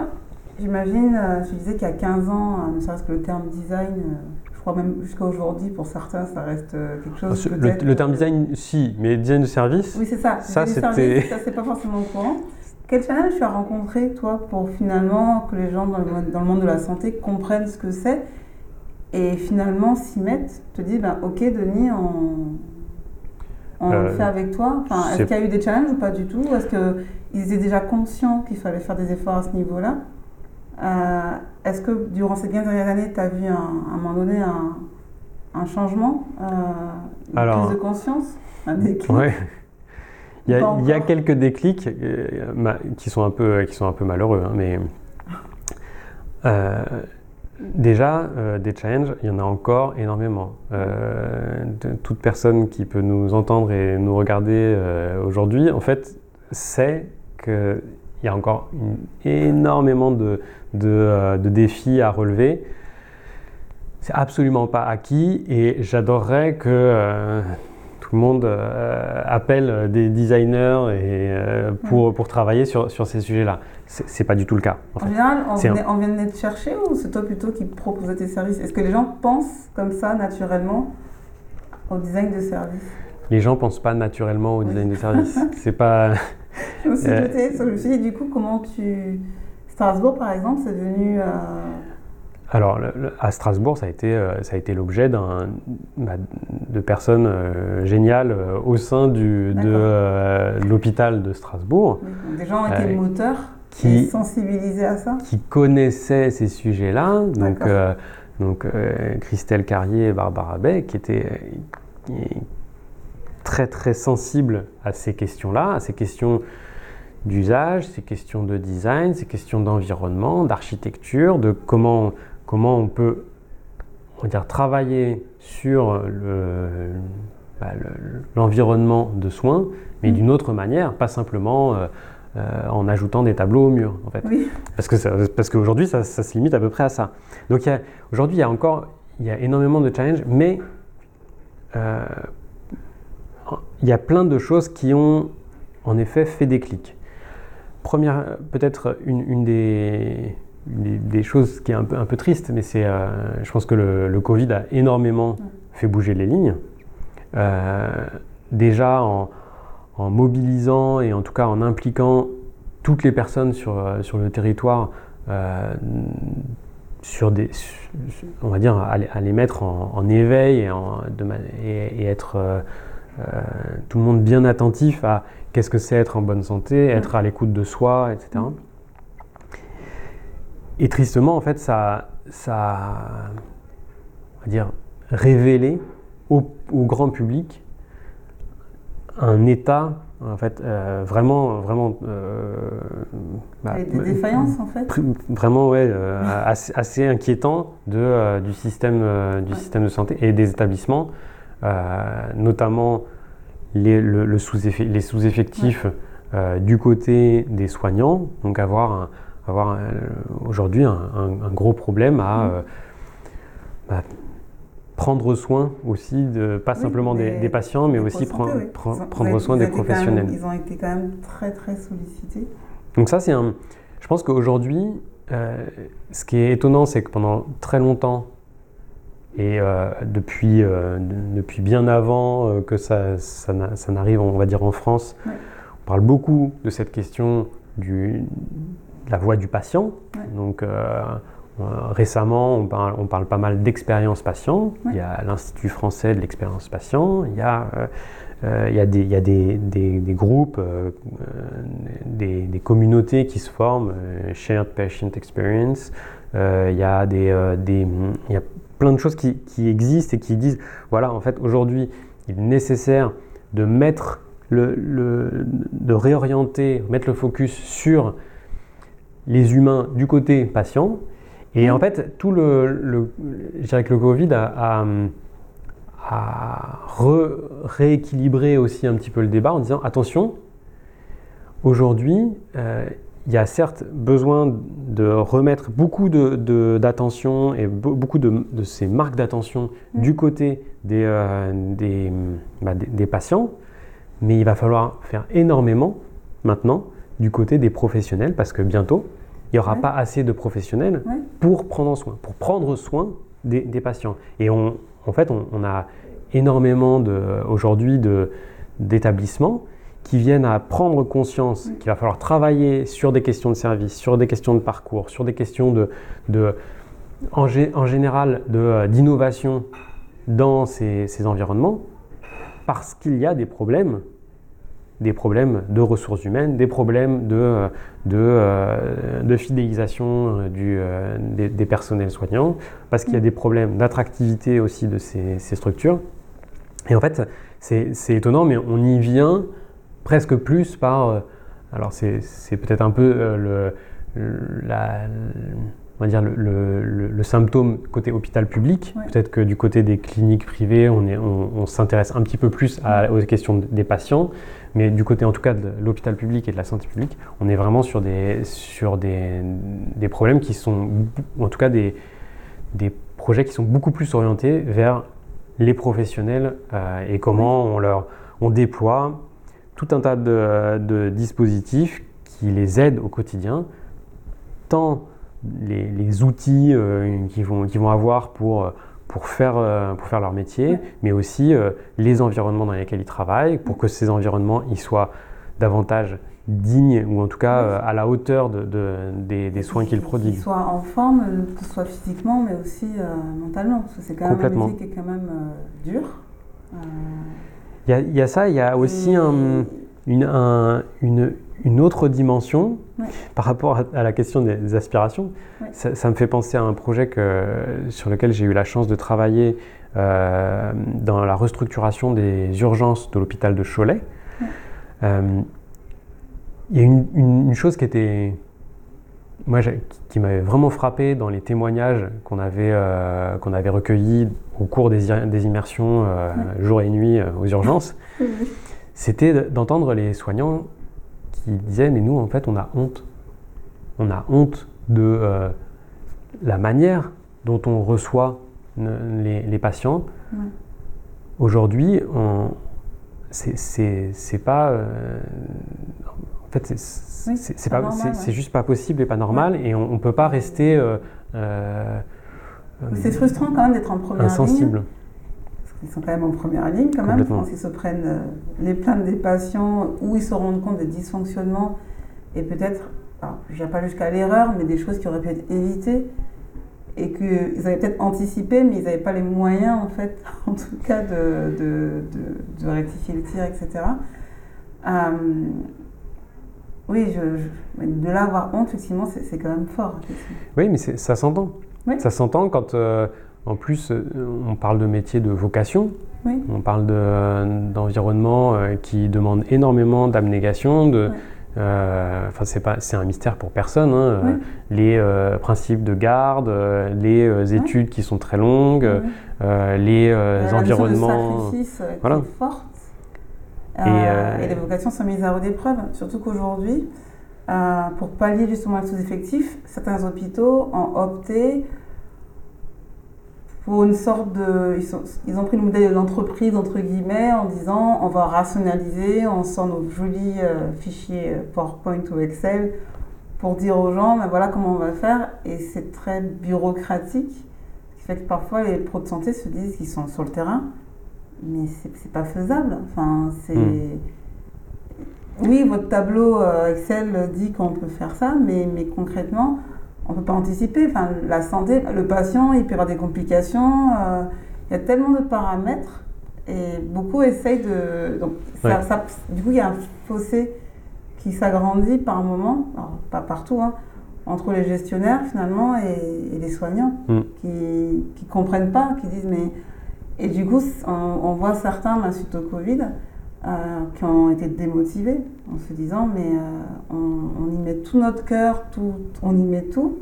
j'imagine, euh, tu disais qu'il y a 15 ans, euh, ne serait-ce que le terme design, euh, je crois même jusqu'à aujourd'hui, pour certains, ça reste euh, quelque chose. Le, peut-être, le terme design, si, mais design de service, Oui, c'est ça. Ça, c'était- service, Ça, c'est pas forcément au courant. Quel challenge tu as rencontré, toi, pour finalement que les gens dans le, monde- dans le monde de la santé comprennent ce que c'est et finalement s'y mettent, te disent, ben, ok, Denis, on, on Euh, le fait avec toi. Enfin, est-ce qu'il y a eu des challenges ou pas du tout? Est-ce qu'ils étaient déjà conscients qu'il fallait faire des efforts à ce niveau-là? Euh, Est-ce que durant ces 15 dernières années, tu as vu un- à un moment donné un, un changement, euh, une Alors- prise de conscience, un déclic? ouais. Il y, a, Pas il y a encore? quelques déclics euh, qui, sont un peu, qui sont un peu malheureux, hein, mais euh, déjà, euh, des challenges, il y en a encore énormément. Euh, toute personne qui peut nous entendre et nous regarder euh, aujourd'hui, en fait, sait qu'il y a encore une- énormément de, de, de défis à relever. C'est absolument pas acquis et j'adorerais que tout le monde appelle des designers et, euh, pour, pour travailler sur, sur ces sujets-là. C'est pas du tout le cas. en En fait. général, on, un- vient de te chercher ou c'est toi plutôt qui proposais tes services? Est-ce que les gens pensent comme ça naturellement au design de service Les gens pensent pas naturellement au Oui. design de service. C'est pas. Je me suis Euh, douté, je me suis dit du coup comment tu... Strasbourg par exemple, c'est devenu... euh, Alors, le- le- à Strasbourg, ça a été, euh, ça a été l'objet d'un, bah, de personnes euh, géniales euh, au sein du, de l'hôpital de Strasbourg des gens ont été moteurs qui- à ça? qui connaissaient ces sujets-là. Donc, euh, donc euh, Christelle Carrier et Barbara Bay, qui étaient euh, très très sensibles à ces questions-là, à ces questions d'usage, ces questions de design, ces questions d'environnement, d'architecture, de comment, comment on peut on va dire, travailler sur le- bah, le- l'environnement de soins, mais Mm. d'une autre manière, pas simplement euh, euh, en ajoutant des tableaux au mur, en fait. Oui, Parce que ça- parce qu'aujourd'hui, ça, ça se limite à peu près à ça. Donc aujourd'hui, il y a encore il y a énormément de challenges, mais euh, il y a plein de choses qui ont en effet fait des clics. première, peut-être une, des, des, choses qui est un peu, un peu triste, mais c'est, je pense que le, Covid a énormément fait bouger les lignes. déjà en, en, mobilisant et en tout cas en impliquant toutes les personnes sur, sur le territoire sur des, on va dire, à, les mettre en, éveil et, en, et, être euh, euh, tout le monde bien attentif à qu'est-ce que c'est être en bonne santé, être à l'écoute de soi, etc. Et tristement, en fait, ça, ça on va dire, révélé au, au grand public un état en fait, euh, vraiment, vraiment. Euh, bah, des défaillances en fait. Vraiment, ouais, euh, assez, inquiétant de, du système, du système de santé et des établissements, notamment les, le, sous les sous-effectifs du côté des soignants. Donc avoir, avoir aujourd'hui un, gros problème à bah, prendre soin aussi, de, pas simplement des, patients, mais aussi prendre soin des professionnels. ils ont été quand même très très sollicités. Donc ça, c'est un... Je pense qu'aujourd'hui, euh, ce qui est étonnant, c'est que pendant très longtemps, et euh, depuis, euh, depuis bien avant que ça, ça, n'arrive, on va dire, en France, on parle beaucoup de cette question du, de la voix du patient. Donc euh, récemment, on parle, on parle, pas mal d'expérience patient. Il y a l'Institut français de l'expérience patient. Il y a, euh, euh, il y a, des, il y a des, des, groupes, des, des, communautés qui se forment, Shared Patient Experience. il, y a des, des, il y a plein de choses qui, qui, existent et qui disent, voilà, en fait, aujourd'hui, il est nécessaire de mettre le, le, de réorienter, mettre le focus sur les humains du côté patient et en fait, tout le, je dirais que le Covid a, rééquilibré aussi un petit peu le débat en disant attention, aujourd'hui, euh, il y a certes besoin de remettre beaucoup d'attention et beaucoup de, ces marques d'attention mm. du côté euh, bah, des, des, patients, mais il va falloir faire énormément maintenant du côté des professionnels parce que bientôt, il n'y aura pas assez de professionnels pour prendre soin, pour prendre soin des, patients. Et on, en fait, on, a énormément aujourd'hui d'établissements qui viennent à prendre conscience qu'il va falloir travailler sur des questions de service, sur des questions de parcours, sur des questions de, de en, en, général euh, d'innovation dans ces, ces environnements, parce qu'il y a des problèmes des problèmes de ressources humaines, des problèmes de, de, euh, de fidélisation euh, du, euh, des, personnels soignants, parce qu'il y a des problèmes d'attractivité aussi de ces, ces, structures. Et en fait, c'est étonnant, mais on y vient presque plus par... alors c'est peut-être un peu le, la, on va dire le, le, symptôme côté hôpital public. Peut-être que du côté des cliniques privées, on, on, on s'intéresse un petit peu plus à, aux questions des patients. Mais du côté en tout cas de l'hôpital public et de la santé publique, on est vraiment sur des, sur des, des problèmes qui sont, en tout cas des, des projets qui sont beaucoup plus orientés vers les professionnels euh, et comment on, leur, on déploie tout un tas de, de, dispositifs qui les aident au quotidien, tant les, les outils euh, qu'ils vont, qu vont avoir pour pour faire, euh, pour faire leur métier, mais aussi euh, les environnements dans lesquels ils travaillent, pour que ces environnements ils soient davantage dignes ou en tout cas euh, à la hauteur de, des, des, soins qu'ils prodiguent. Qu'ils soient en forme, que ce soit physiquement, mais aussi mentalement, parce que c'est quand même un métier qui est quand même dur. Il y, y, a ça, il y a aussi un, une, un, une, une autre dimension par rapport à, la question des, aspirations. Ça, me fait penser à un projet que, sur lequel j'ai eu la chance de travailler euh, dans la restructuration des urgences de l'hôpital de Cholet. Euh, il y a une, une, chose qui était moi, qui m'avait vraiment frappé dans les témoignages qu'on avait, euh, qu'on avait recueillis au cours des, des immersions jour et nuit aux urgences, c'était d'entendre les soignants qui disaient mais nous en fait on a honte. On a honte de euh, la manière dont on reçoit les, patients. Aujourd'hui, c'est pas. Euh, En fait, c'est pas, c'est juste pas possible et pas normal, et on, ne peut pas rester. Euh, euh, c'est frustrant quand même d'être en première insensible. ligne. Ils sont quand même en première ligne quand même. Quand ils se prennent euh, les plaintes des patients ou ils se rendent compte des dysfonctionnements et peut-être, je ne pas jusqu'à l'erreur, mais des choses qui auraient pu être évitées et qu'ils avaient peut-être anticipé, mais ils n'avaient pas les moyens, en fait, en tout cas, de, de, de, rectifier le tir, etc. Euh, oui, je, de là avoir honte, effectivement, c'est quand même fort. Oui, mais ça s'entend. Ça s'entend quand, euh, en plus, euh, on parle de métier de vocation. On parle d'environnement qui demande énormément d'abnégation, de, euh, enfin, c'est pas, c'est un mystère pour personne. Hein, euh, les euh, principes de garde, les études qui sont très longues, les environnements. De sacrifice voilà. forte. Et, les vocations sont mises à rude épreuve. Surtout qu'aujourd'hui, pour pallier justement le sous-effectif, certains hôpitaux ont opté pour une sorte de. Ils, ont pris le modèle de l'entreprise, entre guillemets, en disant on va rationaliser, on sort nos jolis euh, fichiers euh, PowerPoint ou Excel pour dire aux gens ben voilà comment on va faire. Et c'est très bureaucratique, ce qui fait que parfois les pros de santé se disent qu'ils sont sur le terrain, mais c'est pas faisable. Enfin, c'est. Hmm. Oui, votre tableau euh, Excel dit qu'on peut faire ça, mais, mais concrètement, on ne peut pas anticiper. Enfin, la santé, le patient, il peut avoir des complications. Euh, il y a tellement de paramètres et beaucoup essayent de. Donc, du coup, il y a un fossé qui s'agrandit par moment, pas partout, hein, entre les gestionnaires finalement et, les soignants mm. qui ne comprennent pas, qui disent mais. Et du coup, on, voit certains, suite au Covid, euh, qui ont été démotivés en se disant mais euh, on, y met tout notre cœur, tout, on y met tout,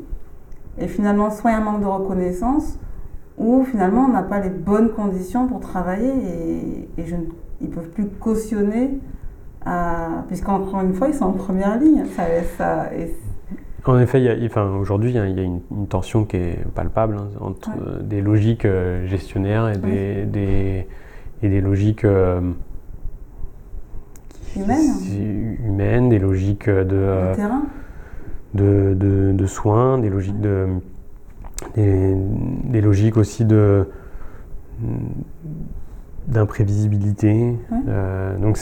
et finalement soit il y a un manque de reconnaissance, ou finalement on n'a pas les bonnes conditions pour travailler et, et je, ils ne peuvent plus cautionner, euh, puisqu'encore une fois ils sont en première ligne. Ça, ça, en effet, enfin, aujourd'hui, il y a, une, tension qui est palpable hein, entre des logiques gestionnaires et des, des, et des logiques humaines, des logiques de, de, de, de, soins, des logiques de des, logiques aussi de d'imprévisibilité. Euh, donc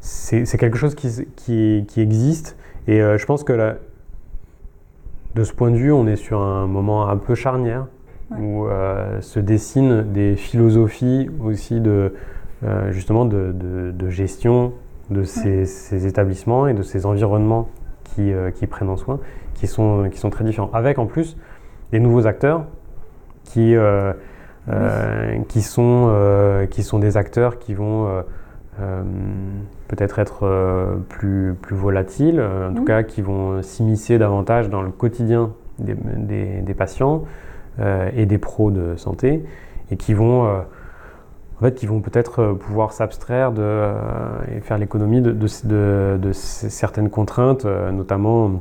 c'est c'est quelque chose qui, qui, qui existe. Et euh, je pense que là, de ce point de vue, on est sur un moment un peu charnière où euh, se dessinent des philosophies aussi de justement de, de, de gestion de ces, établissements et de ces environnements qui, euh, qui, prennent en soin, qui sont, qui sont très différents. Avec en plus des nouveaux acteurs qui, euh, euh, qui, sont, qui sont des acteurs qui vont peut-être être, plus, plus volatiles, en tout cas qui vont s'immiscer davantage dans le quotidien des, des, des patients et des pros de santé et qui vont en fait, qui vont peut-être euh, pouvoir s'abstraire de, euh, et faire l'économie de, de, de, certaines contraintes, euh, notamment,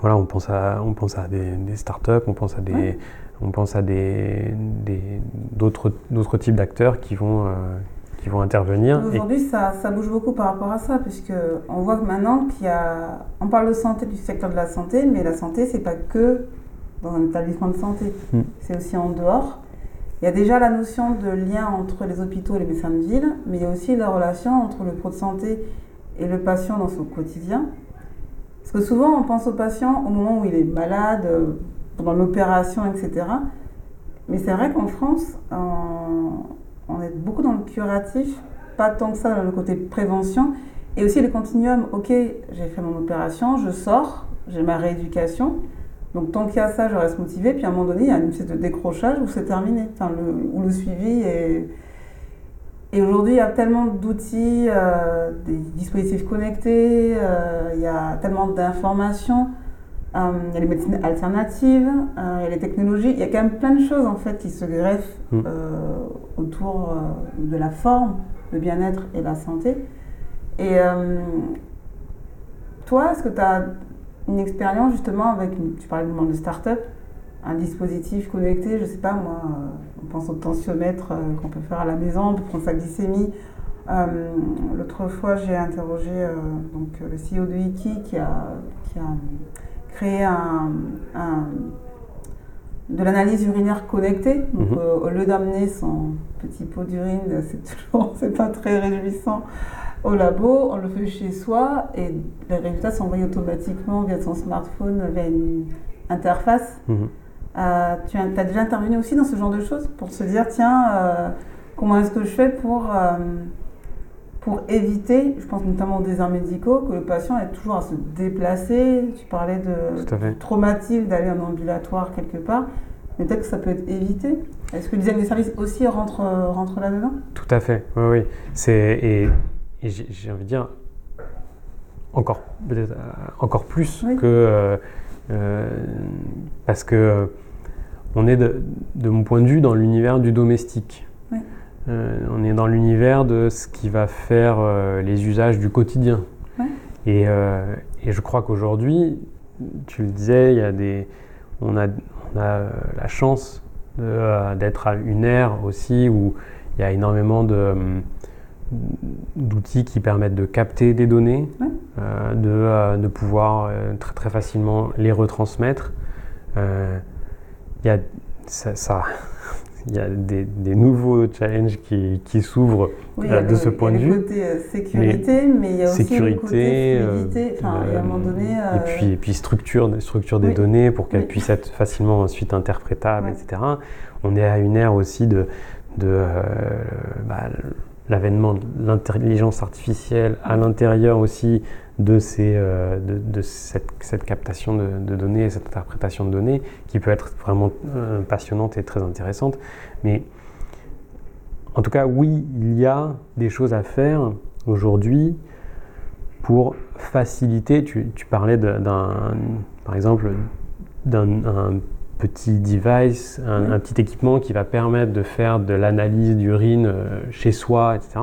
voilà, on pense à, on pense à des, des startups, on pense à des, on pense à des, d'autres, d'autres types d'acteurs qui vont, qui vont intervenir. Aujourd'hui, ça, ça, bouge beaucoup par rapport à ça, puisque on voit que maintenant qu'il y a, on parle de santé du secteur de la santé, mais la santé, c'est pas que dans un établissement de santé, hmm. c'est aussi en dehors. Il y a déjà la notion de lien entre les hôpitaux et les médecins de ville, mais il y a aussi la relation entre le pro de santé et le patient dans son quotidien. Parce que souvent, on pense au patient au moment où il est malade, pendant l'opération, etc. Mais c'est vrai qu'en France, on, est beaucoup dans le curatif, pas tant que ça dans le côté prévention, et aussi le continuum. Ok, j'ai fait mon opération, je sors, j'ai ma rééducation, donc tant qu'il y a ça, je reste motivée. Puis à un moment donné, il y a une espèce de décrochage où c'est terminé, enfin, le, où le suivi est... Et aujourd'hui, il y a tellement d'outils, euh, des dispositifs connectés, euh, il y a tellement d'informations, euh, il y a les médecines alternatives, il y a les technologies, il y a quand même plein de choses en fait qui se greffent mm. autour de la forme, le bien-être et la santé. Et toi, est-ce que tu as une expérience justement avec, tu parlais du monde de start-up, un dispositif connecté, je sais pas moi, euh, on pense au tensiomètre euh, qu'on peut faire à la maison, on peut prendre sa glycémie, L'autre fois, j'ai interrogé donc, le CEO de Iki qui a, qui a créé un, de l'analyse urinaire connectée. Donc, mhm. au lieu d'amener son petit pot d'urine, c'est toujours, c'est pas très réjouissant au labo, on le fait chez soi et les résultats sont envoyés automatiquement via son smartphone, via une interface. Mhm. Euh, tu as, déjà intervenu aussi dans ce genre de choses pour se dire tiens, euh, comment est-ce que je fais pour, euh, pour éviter, je pense notamment aux déserts médicaux, que le patient ait toujours à se déplacer. Tu parlais de traumatisme d'aller en ambulatoire quelque part. Mais peut-être que ça peut être évité. Est-ce que le design des services aussi rentre, rentre là-dedans? Tout à fait, oui, oui. C'est, et j'ai envie de dire encore, euh, encore plus que. Euh, euh, parce que on est, de, mon point de vue, dans l'univers du domestique. on est dans l'univers de ce qui va faire les usages du quotidien. Et, et, je crois qu'aujourd'hui, tu le disais, il y a des, on, a, on a la chance d'être à une ère aussi où il y a énormément de d'outils qui permettent de capter des données, euh, de, euh, de, pouvoir euh, très, très facilement les retransmettre. Il y a, ça, il y a des, des, nouveaux challenges qui, qui s'ouvrent de ce point de vue. Il y a le côté sécurité, mais, il y a aussi le côté fluidité. Enfin, à un moment donné, et, puis, et puis structure, structure des données pour qu'elles puissent être facilement ensuite interprétables, etc. On est à une ère aussi de, de bah, l'avènement de l'intelligence artificielle à l'intérieur aussi de, ces, euh, de, cette, captation de, données et cette interprétation de données qui peut être vraiment euh, passionnante et très intéressante. Mais en tout cas, oui, il y a des choses à faire aujourd'hui pour faciliter. Tu, parlais d'un, par exemple, d'un petit device, un, petit équipement qui va permettre de faire de l'analyse d'urine euh, chez soi, etc.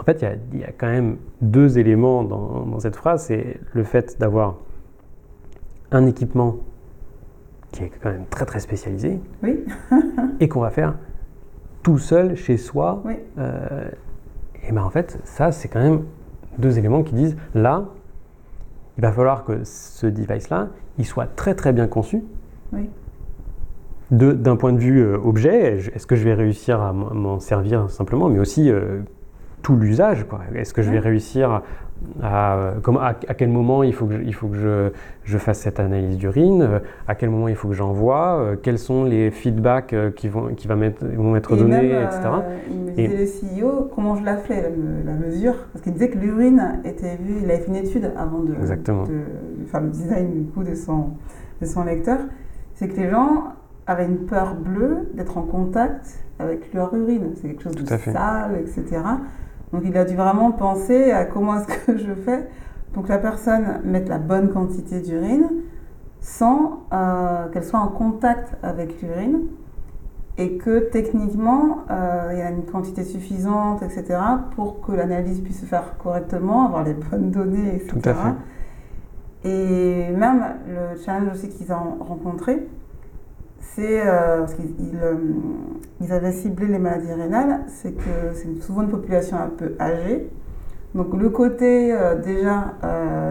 En fait, il y, a quand même deux éléments dans, cette phrase. C'est le fait d'avoir un équipement qui est quand même très très spécialisé oui. et qu'on va faire tout seul chez soi. Euh, et ben en fait, ça, c'est quand même deux éléments qui disent là, il va falloir que ce device-là, il soit très très bien conçu. Oui. D'un point de vue euh, objet, est-ce que je vais réussir à m'en servir simplement, mais aussi euh, tout l'usage. Est-ce que je vais réussir à, à, quel moment il faut que je, il faut que je, je fasse cette analyse d'urine, euh, à quel moment il faut que j'envoie, euh, quels sont les feedbacks euh, qui vont, qui va mettre, vont être donnés, etc. il me disait le CEO comment je la fais, la, mesure, parce qu'il disait que l'urine était vue, il avait fait une étude avant de, de, faire le design du coup de son, de son lecteur, c'est que les gens avaient une peur bleue d'être en contact avec leur urine, c'est quelque chose de sale, etc. Donc il a dû vraiment penser à comment est-ce que je fais pour que la personne mette la bonne quantité d'urine sans euh, qu'elle soit en contact avec l'urine et que techniquement euh, il y a une quantité suffisante, etc., pour que l'analyse puisse se faire correctement, avoir les bonnes données, etc. Tout à fait. Et même le challenge aussi qu'ils ont rencontré, c'est euh, parce qu'ils euh, avaient ciblé les maladies rénales, c'est que c'est souvent une population un peu âgée. Donc le côté euh, déjà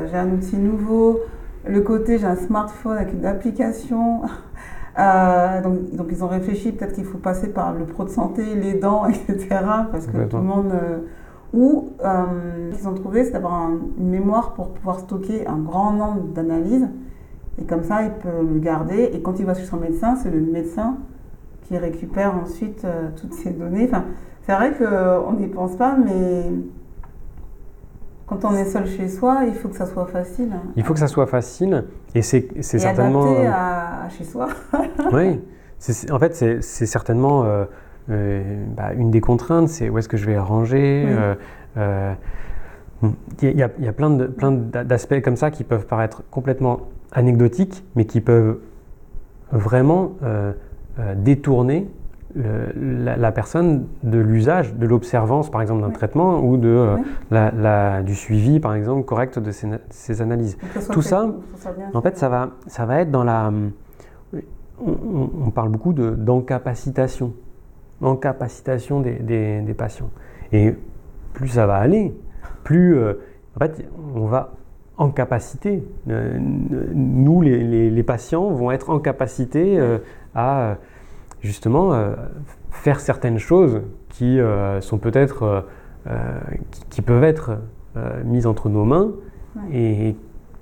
j'ai un outil nouveau, le côté j'ai un smartphone avec une application. donc, donc, ils ont réfléchi peut-être qu'il faut passer par le pro de santé, les dents, etc. Parce que tout le monde ou ce qu'ils ont trouvé, c'est d'avoir une mémoire pour pouvoir stocker un grand nombre d'analyses et comme ça, il peut le garder. Et quand il va chez son médecin, c'est le médecin qui récupère ensuite euh, toutes ces données. Enfin, c'est vrai qu'on n'y pense pas, mais quand on est seul chez soi, il faut que ça soit facile. Il faut que ça soit facile. Et c'est certainement. Adapté à, chez soi. oui. En fait, c'est certainement euh, euh, bah, une des contraintes c'est où est-ce que je vais ranger. il y, a, il y, a, plein d'aspects plein comme ça qui peuvent paraître complètement anecdotiques, mais qui peuvent vraiment euh, euh, détourner la, personne de l'usage, de l'observance par exemple d'un traitement ou de, euh, la, du suivi par exemple correct de ces, analyses. Tout ça, en fait, ça va, ça va être dans la... On, parle beaucoup d'encapacitation. encapacitation des, des, des, patients. Et plus ça va aller, plus en fait, on va en capacité, nous les, les, patients vont être en capacité à justement faire certaines choses qui sont peut-être qui, peuvent être mises entre nos mains et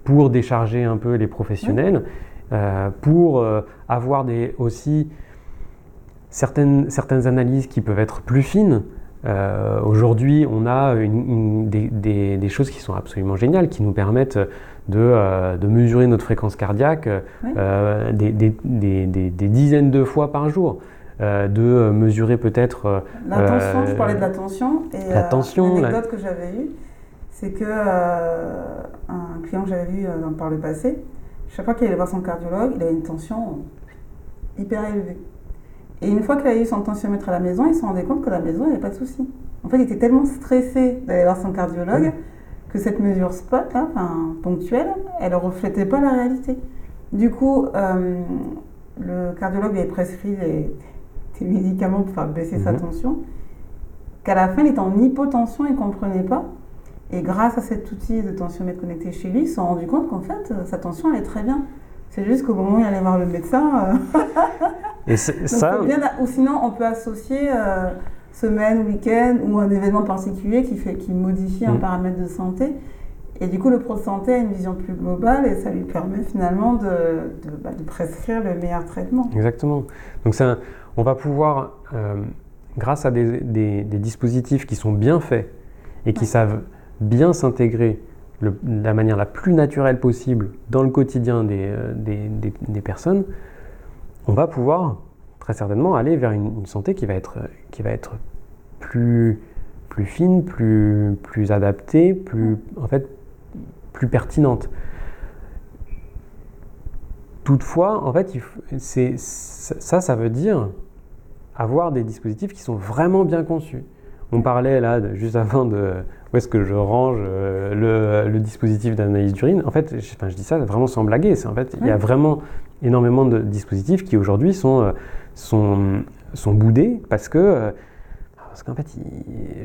pour décharger un peu les professionnels, euh, pour euh, avoir des, aussi certaines, certaines analyses qui peuvent être plus fines. Euh, aujourd'hui, on a une, des, des, choses qui sont absolument géniales, qui nous permettent de, de mesurer notre fréquence cardiaque des, des, dizaines de fois par jour. de mesurer peut-être... L'attention, je parlais de l'attention. Et l'attention, l'anecdote que j'avais eue, c'est que un client que j'avais vu par le passé, chaque fois qu'il allait voir son cardiologue, il avait une tension hyper élevée. Et une fois qu'il a eu son tensiomètre à la maison, il se rendait compte que la maison, il n'y avait pas de souci. En fait, il était tellement stressé d'aller voir son cardiologue que cette mesure spot, là, enfin, ponctuelle, elle ne reflétait pas la réalité. Du coup, euh, le cardiologue lui avait prescrit des, médicaments pour faire baisser sa mhm. tension, qu'à la fin, il était en hypotension, il ne comprenait pas. Et grâce à cet outil de tensiomètre connecté chez lui, ils se sont rendus compte qu'en fait, euh, sa tension allait très bien. C'est juste qu'au moment où il allait voir le médecin. Euh, et ça. ou sinon, on peut associer euh, semaine, week-end ou un événement particulier qui, fait, qui modifie un mm. paramètre de santé. Et du coup, le pro de santé a une vision plus globale et ça lui permet finalement de, de, bah, prescrire le meilleur traitement. Exactement. Donc, on va pouvoir, grâce à des, des, des, dispositifs qui sont bien faits et qui savent bien s'intégrer de la manière la plus naturelle possible dans le quotidien des, euh, des, personnes, on va pouvoir très certainement aller vers une, santé qui va être, qui va être plus, plus fine, plus, plus adaptée, plus, en fait, plus pertinente. Toutefois, en fait, ça, ça veut dire avoir des dispositifs qui sont vraiment bien conçus. On parlait là, juste avant, de où est-ce que je range euh, le, dispositif d'analyse d'urine. En fait, je, je, dis ça vraiment sans blaguer. En fait, il y a vraiment énormément de dispositifs qui aujourd'hui sont, euh, sont, sont boudés parce que, euh, parce qu'en fait,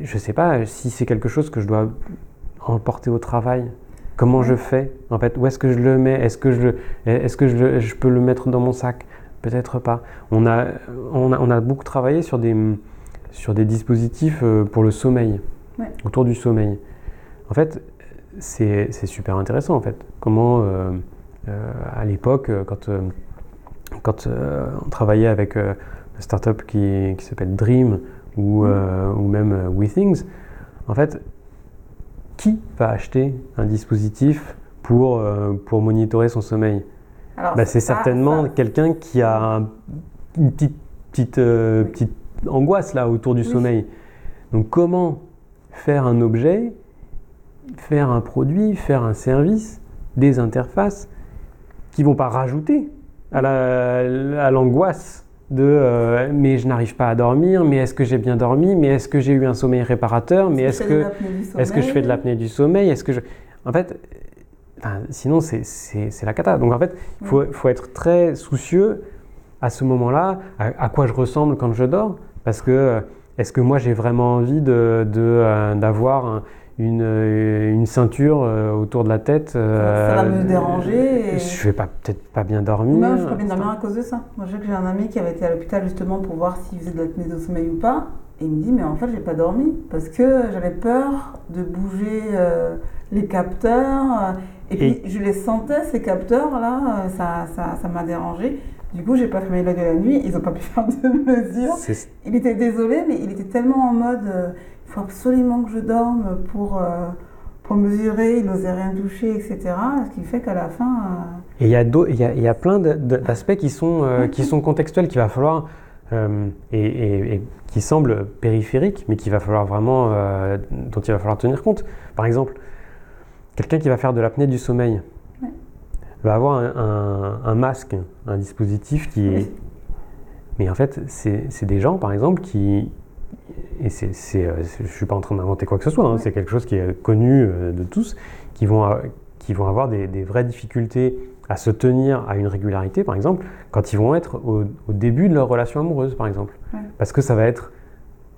je ne sais pas si c'est quelque chose que je dois emporter au travail. Comment je fais En fait, où est-ce que je le mets? Est-ce que, je, est-ce que je, je, peux le mettre dans mon sac? Peut-être pas. On a, on, a, on a beaucoup travaillé sur des sur des dispositifs euh, pour le sommeil, autour du sommeil. En fait, c'est super intéressant en fait. Comment, euh, euh, à l'époque, quand, quand on travaillait avec une startup qui, qui s'appelle Dream ou, mm. ou même WeThings, en fait, qui va acheter un dispositif pour, pour monitorer son sommeil? Bah, C'est certainement quelqu'un qui a une petite, petite, petite angoisse là autour du sommeil. Donc comment faire un objet, faire un produit, faire un service, des interfaces qui vont pas rajouter à l'angoisse de euh, mais je n'arrive pas à dormir, mais est-ce que j'ai bien dormi, mais est-ce que j'ai eu un sommeil réparateur, mais est-ce que, est que je fais de l'apnée du sommeil, est-ce que je... En fait, sinon c'est la cata. Donc en fait, il faut, faut, être très soucieux à ce moment-là, à, quoi je ressemble quand je dors. Parce que euh, est-ce que moi j'ai vraiment envie d'avoir de, euh, une, euh, une, ceinture autour de la tête Ça va me déranger. Et... Je vais peut-être pas bien dormir. Non, je ne vais pas bien dormir à cause de ça. Moi, je sais que j'ai un ami qui avait été à l'hôpital justement pour voir s'il faisait de l'apnée de sommeil ou pas. Et il me dit, mais en fait, j'ai pas dormi parce que j'avais peur de bouger les capteurs. Et, puis, je les sentais, ces capteurs-là, ça m'a ça, ça dérangé. Du coup, j'ai pas fermé l'œil de la nuit, ils n'ont pas pu faire de mesure. Il était désolé, mais il était tellement en mode euh, faut absolument que je dorme pour, euh, pour mesurer, il n'osait rien toucher, etc. Ce qui fait qu'à la fin. Euh, et il y, a il y, a plein d'aspects qui, sont qui sont contextuels qu'il va falloir. Et, et, qui semblent périphériques, mais qu'il va falloir vraiment, dont il va falloir tenir compte. Par exemple, quelqu'un qui va faire de l'apnée du sommeil va avoir un, masque, un dispositif qui est... Mais en fait, c'est des gens, par exemple, qui... Et c'est, euh, je ne suis pas en train d'inventer quoi que ce soit, hein, c'est quelque chose qui est connu euh, de tous, qui vont, qui vont avoir des, vraies difficultés à se tenir à une régularité, par exemple, quand ils vont être au, début de leur relation amoureuse, par exemple. Parce que ça va être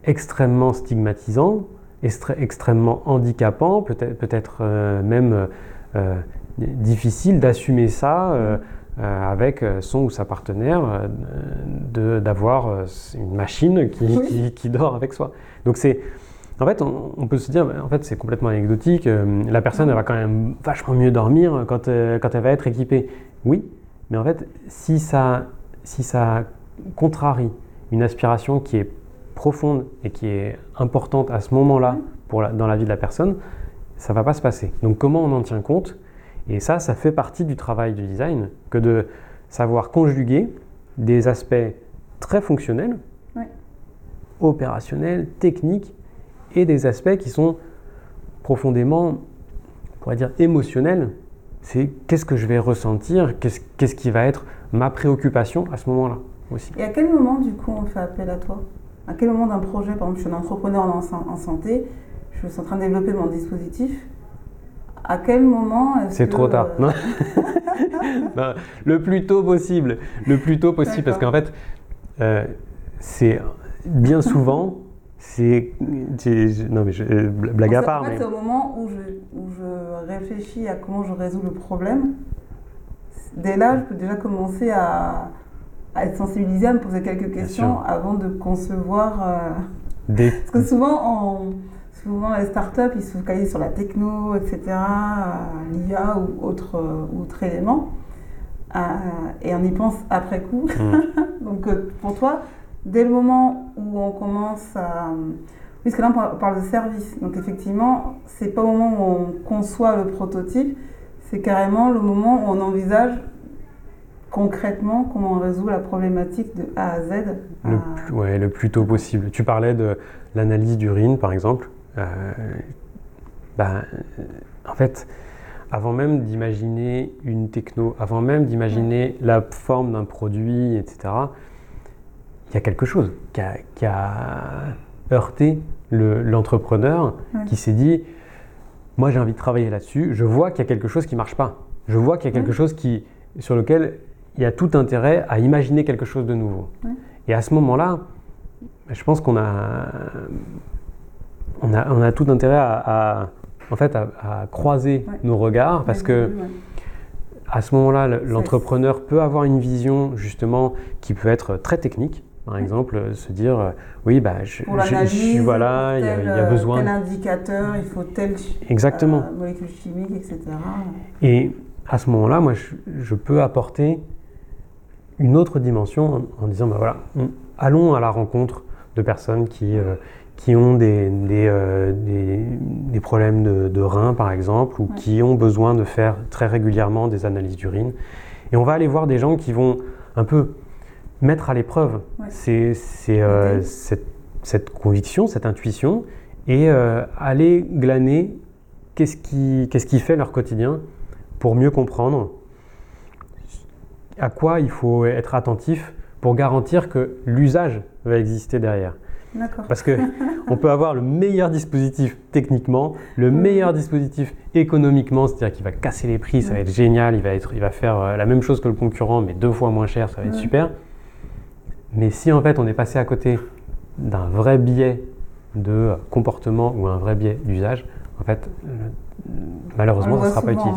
extrêmement stigmatisant, extrêmement handicapant, peut-être peut euh, même euh, difficile d'assumer ça euh, avec son ou sa partenaire, d'avoir une machine qui, qui, dort avec soi. Donc c'est en fait, on, peut se dire, en fait, c'est complètement anecdotique. Euh, la personne, elle va quand même vachement mieux dormir quand, euh, quand elle va être équipée. Oui, mais en fait, si ça, si ça contrarie une aspiration qui est profonde et qui est importante à ce moment-là pour dans la vie de la personne, ça va pas se passer. Donc, comment on en tient compte Et ça, ça fait partie du travail du design, que de savoir conjuguer des aspects très fonctionnels, opérationnels, techniques, et des aspects qui sont profondément, on pourrait dire, émotionnels. C'est qu'est-ce que je vais ressentir, qu'est-ce qui va être ma préoccupation à ce moment-là aussi. Et à quel moment, du coup, on fait appel à toi? À quel moment d'un projet, par exemple, je suis un entrepreneur en, santé, je suis en train de développer mon dispositif, à quel moment C'est trop tard. Non le plus tôt possible. Le plus tôt possible. Parce qu'en fait, euh, c'est bien souvent c'est. Non, mais je, euh, blague à part. En fait, c'est au moment où je, où je, réfléchis à comment je résous le problème. Dès là, je peux déjà commencer à, à être sensibilisé, à me poser quelques questions avant de concevoir. Euh, parce que souvent, on, souvent, les startups, ils se focalisent sur la techno, etc., euh, l'IA ou autre, autre élément. et on y pense après coup. Mmh. Donc, pour toi, dès le moment où on commence à... Puisque là, on parle de service. Donc, effectivement, c'est pas au moment où on conçoit le prototype, c'est carrément le moment où on envisage concrètement comment on résout la problématique de A à Z. Le, plus, ouais, le plus tôt possible. Tu parlais de l'analyse d'urine, par exemple. Euh, ben, en fait, avant même d'imaginer une techno, avant même d'imaginer la forme d'un produit, etc., il y a quelque chose qui a, heurté l'entrepreneur qui s'est dit moi j'ai envie de travailler là-dessus, je vois qu'il y a quelque chose qui ne marche pas, je vois qu'il y a quelque chose qui, sur lequel il y a tout intérêt à imaginer quelque chose de nouveau. Et à ce moment-là, je pense qu'on a, on a, on a, tout intérêt à, en fait, à, croiser nos regards parce que à ce moment-là, l'entrepreneur peut avoir une vision justement qui peut être très technique, par exemple, euh, se dire, euh, oui, bah, je, je, voilà, il y, a, besoin. Tel indicateur, il faut telle Exactement. Euh, molécule chimique, etc. Et à ce moment-là, moi, je, peux apporter une autre dimension en, disant, bah, voilà, allons à la rencontre de personnes qui, qui ont des, des, des, problèmes de, de, reins, par exemple, ou qui ont besoin de faire très régulièrement des analyses d'urine. Et on va aller voir des gens qui vont un peu mettre à l'épreuve c'est euh, cette, conviction, cette intuition, et euh, aller glaner qu'est-ce qui, qu'est-ce qui fait leur quotidien pour mieux comprendre à quoi il faut être attentif pour garantir que l'usage va exister derrière. Parce que on peut avoir le meilleur dispositif techniquement, le meilleur dispositif économiquement, c'est-à-dire qu'il va casser les prix, ça va être génial, il va, être, il va faire euh, la même chose que le concurrent, mais deux fois moins cher, ça va être super. Mais si en fait on est passé à côté d'un vrai biais de comportement ou un vrai biais d'usage, en fait, malheureusement, ça ne sera pas utile.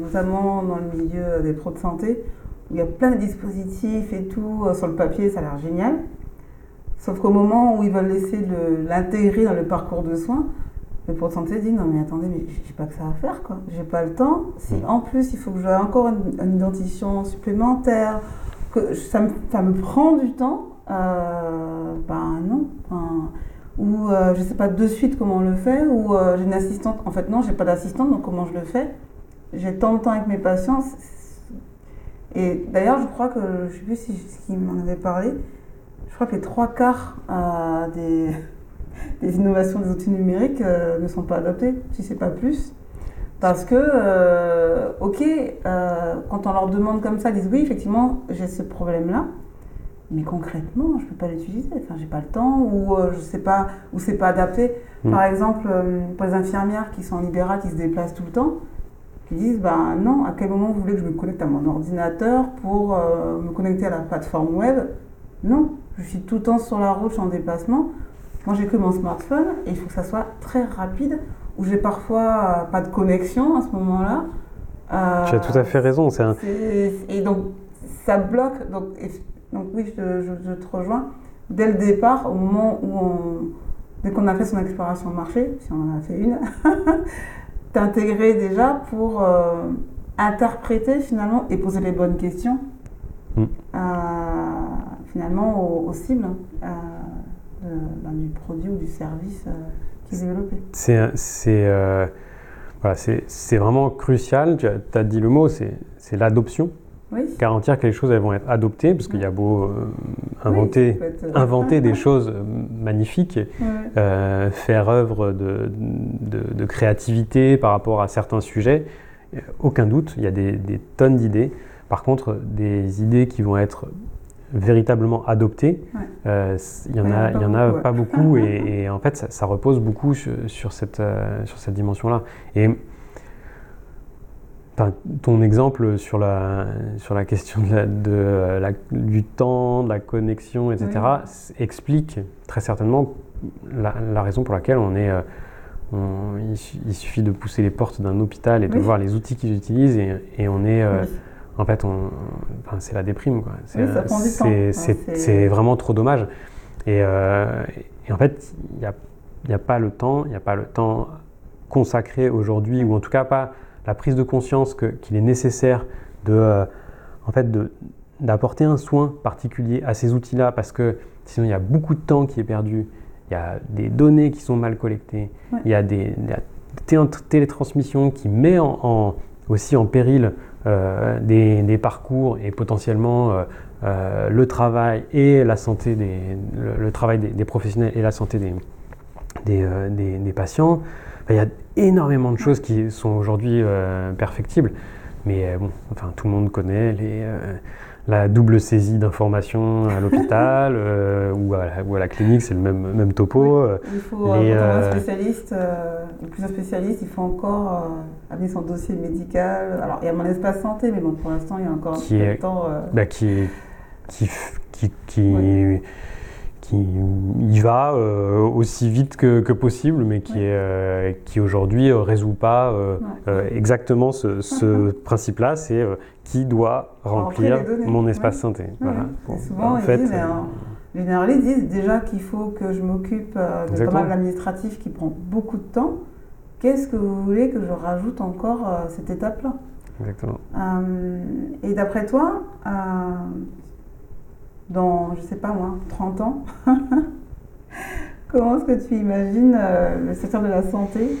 notamment dans le milieu des pros de santé, où il y a plein de dispositifs et tout, euh, sur le papier, ça a l'air génial. Sauf qu'au moment où ils veulent laisser l'intégrer dans le parcours de soins, le santé dit non mais attendez, mais j'ai pas que ça à faire quoi. J'ai pas le temps. Si mm. en plus il faut que j'ai encore une, une identifiant supplémentaire, que ça me, ça me prend du temps, euh, ben non. ou euh, je sais pas de suite comment on le fait, ou euh, j'ai une assistante. En fait, non, j'ai pas d'assistante, donc comment je le fais? J'ai tant de temps avec mes patients. Et d'ailleurs, je crois que, je sais plus si, qui m'en avait parlé, crois que les trois quarts des, des, innovations des outils numériques ne sont pas adoptés, si c'est pas plus. Parce que, euh, ok, euh, quand on leur demande comme ça, ils disent oui, effectivement, j'ai ce problème-là, mais concrètement, je ne peux pas l'utiliser. Enfin, j'ai pas le temps, ou euh, je sais pas, ou c'est pas adapté. Mm. Par exemple, pour les infirmières qui sont en libéral, qui se déplacent tout le temps, qui disent ben non, à quel moment vous voulez que je me connecte à mon ordinateur pour euh, me connecter à la plateforme web? Non, je suis tout le temps sur la route, je suis en déplacement. Moi, j'ai que mon smartphone et il faut que ça soit très rapide, où j'ai parfois euh, pas de connexion à ce moment-là. Euh, tu as tout à fait raison. Un... Et donc, ça bloque. Donc, donc oui, je, je, te rejoins. Dès le départ, au moment où on, dès qu'on a fait son exploration marché, si on en a fait une, t'intégrer déjà pour euh, interpréter finalement et poser les bonnes questions mm. euh, finalement aux, cibles euh, ben, du produit ou du service qui est développé. C'est voilà, vraiment crucial, tu as, dit le mot, c'est l'adoption. Garantir que les choses elles vont être adoptées, parce qu'il y a beau inventer, inventer des choses magnifiques, faire œuvre de, de, créativité par rapport à certains sujets, aucun doute, il y a des, tonnes d'idées. Par contre, des idées qui vont être véritablement adoptées, euh, il n'y en a, il y en a pas beaucoup, et, en fait, ça, repose beaucoup sur, cette, euh, sur cette dimension-là. Et ton exemple sur la, sur la question de, du temps, de la connexion, etc., explique très certainement la, raison pour laquelle on est. Euh, il, suffit de pousser les portes d'un hôpital et de voir les outils qu'ils utilisent et, on est. Euh, en fait, on, c'est la déprime. C'est vraiment trop dommage. Et, euh, en fait, il n'y a, a, pas le temps, il n'y a pas le temps consacré aujourd'hui, ou en tout cas pas la prise de conscience qu'il est nécessaire de, euh, en fait, d'apporter un soin particulier à ces outils-là, parce que sinon il y a beaucoup de temps qui est perdu, il y a des données qui sont mal collectées, il y a des, télétransmissions qui met en, aussi en péril euh, des, parcours et potentiellement euh, le travail et la santé des, le, travail des, professionnels et la santé des, des patients. Il y a énormément de choses qui sont aujourd'hui euh, perfectibles, mais euh, bon, enfin, tout le monde connaît les, euh, la double saisie d'informations à l'hôpital ou, à la clinique, c'est le même, même topo. il faut, un spécialiste, plusieurs spécialistes, il faut encore amener son dossier médical. Alors, il y a mon espace santé, mais bon, pour l'instant, il y a encore un petit peu de temps. Bah, qui, qui, qui, qui qui y va euh, aussi vite que, possible, mais qui, euh, qui aujourd'hui ne euh, résout pas exactement ce, principe-là, c'est qui doit remplir mon espace santé. Voilà. souvent, en fait, les généralistes disent déjà qu'il faut que je m'occupe de pas mal administratif qui prend beaucoup de temps. Qu'est-ce que vous voulez que je rajoute encore cette étape-là? Exactement. et d'après toi, dans, je sais pas moi, 30 ans Comment est-ce que tu imagines euh, le secteur de la santé?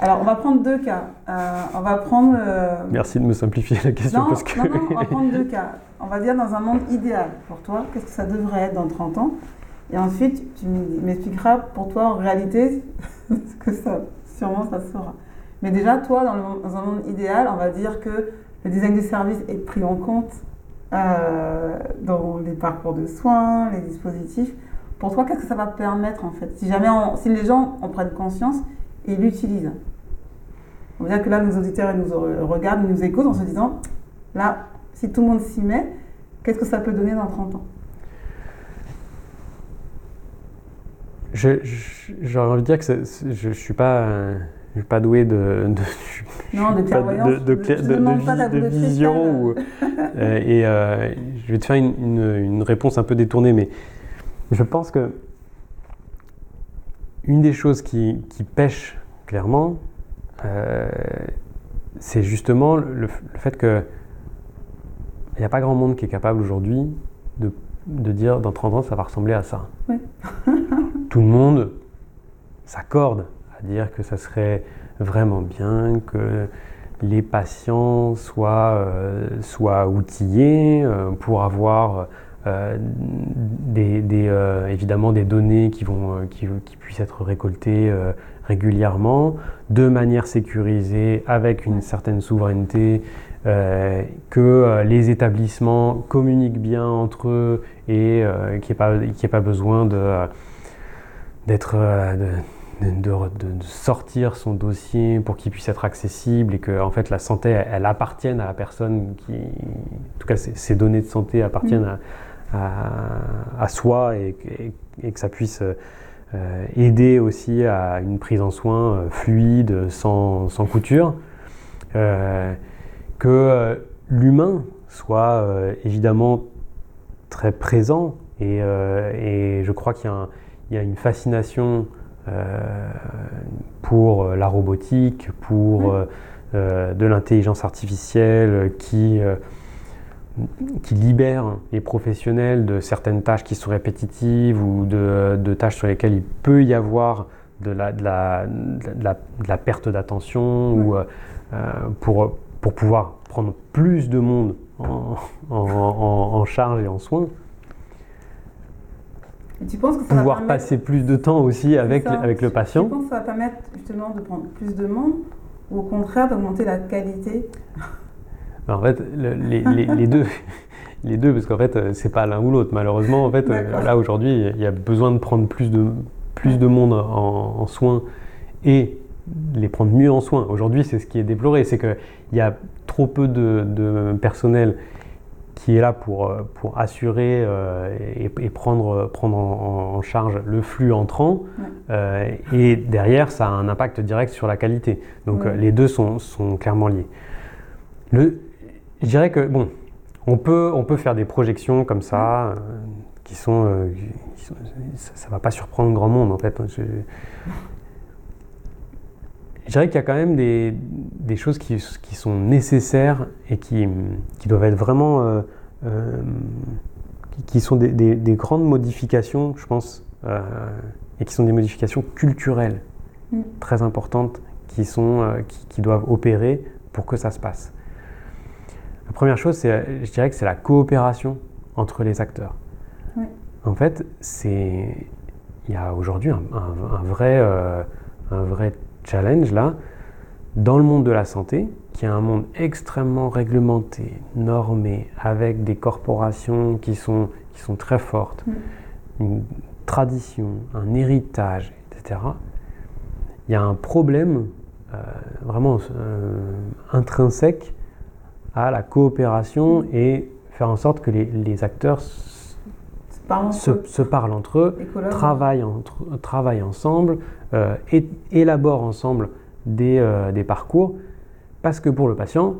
Alors, on va prendre deux cas. Euh, on va prendre. Euh, Merci de me simplifier la question. Non, non, non, on va prendre deux cas. On va dire dans un monde idéal pour toi, qu'est-ce que ça devrait être dans 30 ans? Et ensuite, tu m'expliqueras pour toi en réalité ce que ça, sûrement ça sera. Mais déjà, toi, dans, dans un monde idéal, on va dire que le design du service est pris en compte euh, dans les parcours de soins, les dispositifs. Pour toi, qu'est-ce que ça va permettre en fait? Si jamais si les gens en prennent conscience et l'utilisent. On va dire que là, nos auditeurs ils nous regardent, ils nous écoutent en se disant, là, si tout le monde s'y met, qu'est-ce que ça peut donner dans 30 ans? J'aurais envie de dire que je ne suis pas je suis pas doué de, de, non, de, de, de, vision. Euh, et euh, je vais te faire une, une, réponse un peu détournée, mais je pense que une des choses qui, qui pêche clairement, euh, c'est justement le, fait que il n'y a pas grand monde qui est capable aujourd'hui de, de, dire dans 30 ans ça va ressembler à ça. Tout le monde s'accorde à dire que ça serait vraiment bien que les patients soient, euh, soient outillés euh, pour avoir euh, des, évidemment des données qui, vont, qui, qui puissent être récoltées régulièrement, de manière sécurisée, avec une certaine souveraineté, que les établissements communiquent bien entre eux et qu'il n'y ait, pas besoin d'être de, sortir son dossier pour qu'il puisse être accessible et que en fait la santé elle, appartienne à la personne qui en tout cas ces données de santé appartiennent mm. à, soi et, que ça puisse euh, aider aussi à une prise en soin euh, fluide sans, sans couture euh, que l'humain soit évidemment très présent et, et je crois qu'il y, y, a une fascination euh, pour euh, la robotique, pour euh, de l'intelligence artificielle qui, qui libère les professionnels de certaines tâches qui sont répétitives ou de, tâches sur lesquelles il peut y avoir de la, de la, de la, perte d'attention ou pour, pour pouvoir prendre plus de monde en, en charge et en soins tu penses que ça pouvoir passer plus de temps aussi avec, avec le patient. Tu penses que ça va permettre justement de prendre plus de monde ou au contraire d'augmenter la qualité? Ben, En fait, les, les, les, deux. Les deux, parce qu'en fait, euh, c'est pas l'un ou l'autre. Malheureusement, en fait, euh, là aujourd'hui, il y a besoin de prendre plus de, plus de monde en, soins et les prendre mieux en soins. Aujourd'hui, c'est ce qui est déploré, c'est qu'il y a trop peu de, de personnel qui est là pour, euh, pour assurer euh, et, prendre, prendre en, charge le flux entrant. Euh, et derrière, ça a un impact direct sur la qualité. Donc les deux sont, sont, clairement liés. Le, je dirais que, bon, on peut, on peut faire des projections comme ça, qui sont, ça ne va pas surprendre grand monde en fait. Je, je dirais qu'il y a quand même des, des choses qui, qui, sont nécessaires et qui, qui doivent être vraiment euh, euh, qui sont des, des, grandes modifications, je pense, euh, et qui sont des modifications culturelles mm. très importantes qui, sont, qui, doivent opérer pour que ça se passe. La première chose, je dirais que c'est la coopération entre les acteurs. En fait, c'est il y a aujourd'hui un, un, un, vrai, un vrai challenge là, dans le monde de la santé, qui est un monde extrêmement réglementé, normé, avec des corporations qui sont, qui sont très fortes, une tradition, un héritage, etc., il y a un problème euh, vraiment euh, intrinsèque à la coopération mm. et faire en sorte que les, acteurs se, parlent entre eux, travaillent, entre, travaillent ensemble, euh, élaborent ensemble des, euh, des, parcours, parce que pour le patient,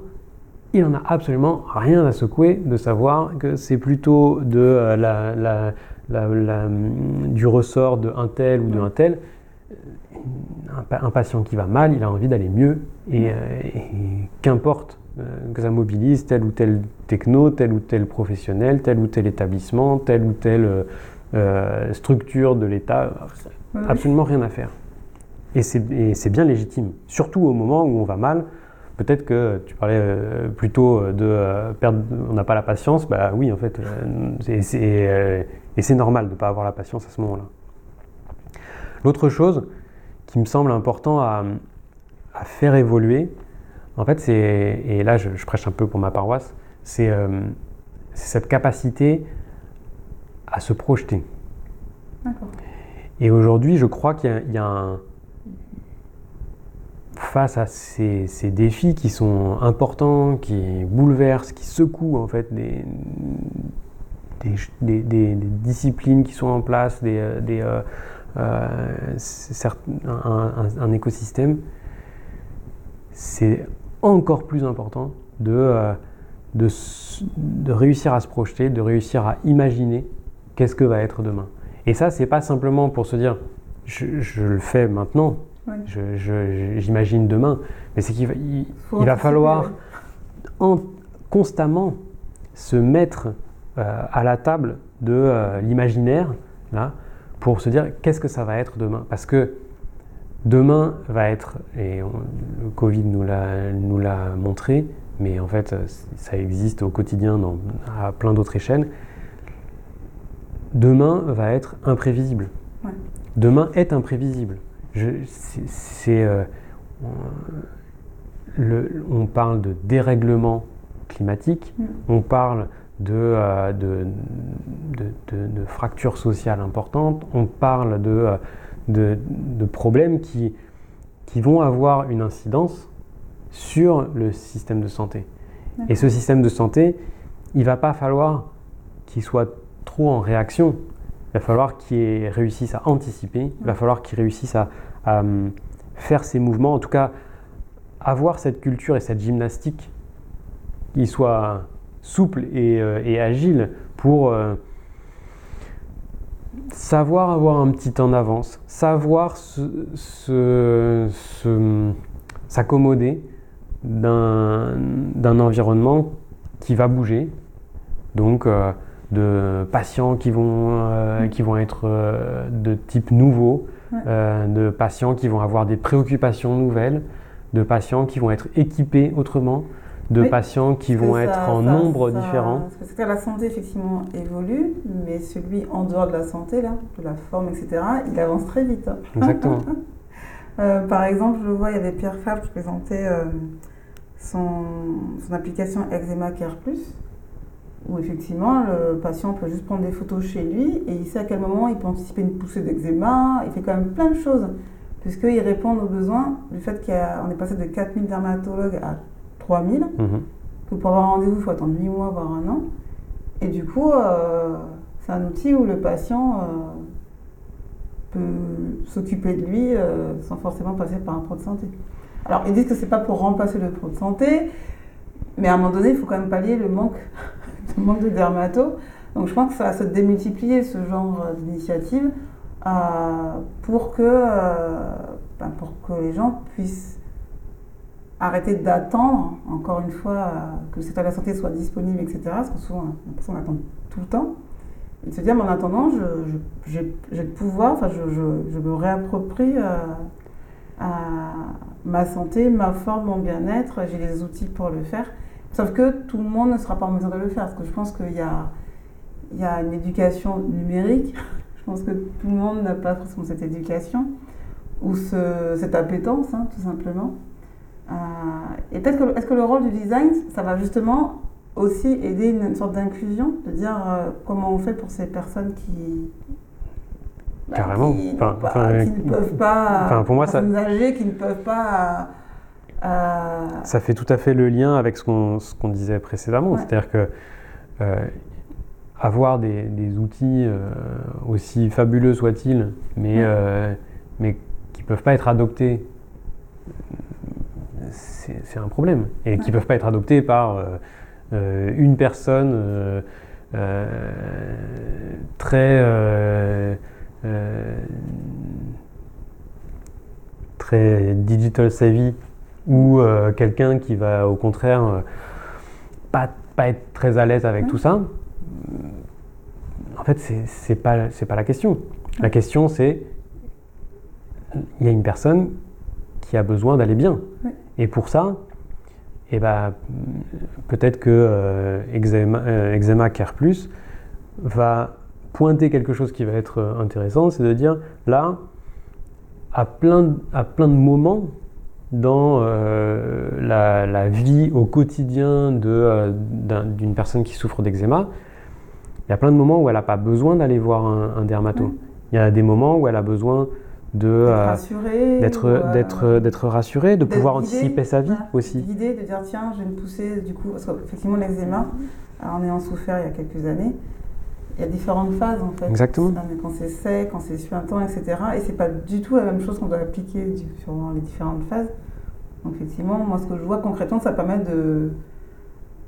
il n'en a absolument rien à secouer de savoir que c'est plutôt de, euh, la, la, du ressort d'un tel ou d'un tel. Un, patient qui va mal, il a envie d'aller mieux, et qu'importe que ça mobilise tel ou tel techno, tel ou tel professionnel, tel ou tel établissement, telle ou telle euh, structure de l'État. Absolument rien à faire. Et c'est bien légitime, surtout au moment où on va mal. Peut-être que tu parlais euh, plutôt de euh, perdre, on n'a pas la patience. Bah oui, en fait, et c'est normal de ne pas avoir la patience à ce moment-là. L'autre chose qui me semble important à, à faire évoluer, en fait, c'est, et là je, prêche un peu pour ma paroisse, euh, c'est cette capacité à se projeter. Et aujourd'hui, je crois qu'il y, a un. Face à ces, défis qui sont importants, qui bouleversent, qui secouent en fait des, des, disciplines qui sont en place, des, euh, euh, un, écosystème, c'est encore plus important de, euh, de, de, réussir à se projeter, de réussir à imaginer qu'est-ce que va être demain. Et ça, c'est pas simplement pour se dire je, je le fais maintenant, j'imagine demain, mais c'est qu'il va, il, va falloir en, constamment se mettre euh, à la table de euh, l'imaginaire là pour se dire qu'est-ce que ça va être demain? Parce que Demain va être, et le Covid nous l'a montré, mais en fait ça existe au quotidien dans, à plein d'autres échelles, demain va être imprévisible. Demain est imprévisible. C'est, euh, on parle de dérèglement climatique, mm. on parle de, euh, de, de, de, fractures sociales importantes, on parle de, euh, de, problèmes qui, qui vont avoir une incidence sur le système de santé. Et ce système de santé, il va pas falloir qu'il soit trop en réaction. Il va falloir qu'il réussisse à anticiper, il va falloir qu'il réussisse à, hum, faire ses mouvements, en tout cas avoir cette culture et cette gymnastique qui soit souple et, euh, agile pour euh, savoir avoir un petit temps d'avance, savoir s'accommoder d'un environnement qui va bouger. Donc, euh, de patients qui vont, euh, qui vont être euh, de type nouveau, de patients qui vont avoir des préoccupations nouvelles, de patients qui vont être équipés autrement, de patients qui vont être en nombre différent. Parce que la santé, effectivement, évolue, mais celui en dehors de la santé, là, de la forme, etc., il avance très vite. Hein. Exactement. par exemple, je vois, il y avait Pierre Fabre qui présentait son, son, application Eczema Care Plus où effectivement le patient peut juste prendre des photos chez lui et il sait à quel moment il peut anticiper une poussée d'eczéma, il fait quand même plein de choses, puisqu'il répond aux besoins du fait qu'on est passé de 4000 dermatologues à 3000, mhm. que pour avoir un rendez-vous, il faut attendre 8 mois, voire un an. Et du coup, euh, c'est un outil où le patient euh, peut s'occuper de lui euh, sans forcément passer par un pro de santé. Alors, ils disent que c'est pas pour remplacer le pro de santé, mais à un moment donné, il faut quand même pallier le manque manque de dermato. Donc je pense que ça va se démultiplier ce genre d'initiative pour, que, ben, pour que les gens puissent arrêter d'attendre, encore une fois, euh, que le secteur de la santé soit disponible, etc. Parce que souvent, on attend tout le temps. Et de se dire, mais en attendant, j'ai le pouvoir, enfin, je, me réapproprie ma santé, ma forme, mon bien-être, j'ai les outils pour le faire. Sauf que tout le monde ne sera pas en mesure de le faire, parce que je pense qu'il y a, il y a une éducation numérique. je pense que tout le monde n'a pas forcément cette éducation, ou cette appétence, hein, tout simplement. Euh, et peut-être que, est-ce que le rôle du design, ça va justement aussi aider une, sorte d'inclusion, de dire euh, comment on fait pour ces personnes qui, bah, Carrément. Qui, ne peuvent pas, enfin, pour moi, ça... âgées qui ne peuvent pas euh, Ça fait tout à fait le lien avec ce qu'on disait précédemment, c'est-à-dire que euh, avoir des, outils euh, aussi fabuleux soient-ils, mais, mais qui ne peuvent pas être adoptés, c'est un problème. Et qui ne peuvent pas être adoptés par une personne très très digital savvy ou euh, quelqu'un qui va au contraire euh, pas, pas, être très à l'aise avec tout ça, en fait, c'est pas, pas la question. La question, c'est il y a une personne qui a besoin d'aller bien. Et pour ça, eh ben, peut-être que euh, Eczema, Care Plus va pointer quelque chose qui va être intéressant, c'est de dire là, à plein, à plein de moments, dans euh, la, vie au quotidien euh, d'une personne qui souffre d'eczéma, il y a plein de moments où elle n'a pas besoin d'aller voir un, dermato. Il y a des moments où elle a besoin de d'être euh, d'être d'être rassurée, de pouvoir anticiper sa vie aussi. L'idée de dire tiens, je vais me pousser du coup parce qu'effectivement l'eczéma, en ayant souffert il y a quelques années, il y a différentes phases en fait. Exactement. Quand c'est sec, quand c'est suintant, etc. Et c'est pas du tout la même chose qu'on doit appliquer sur les différentes phases. Donc effectivement, moi ce que je vois concrètement, ça permet de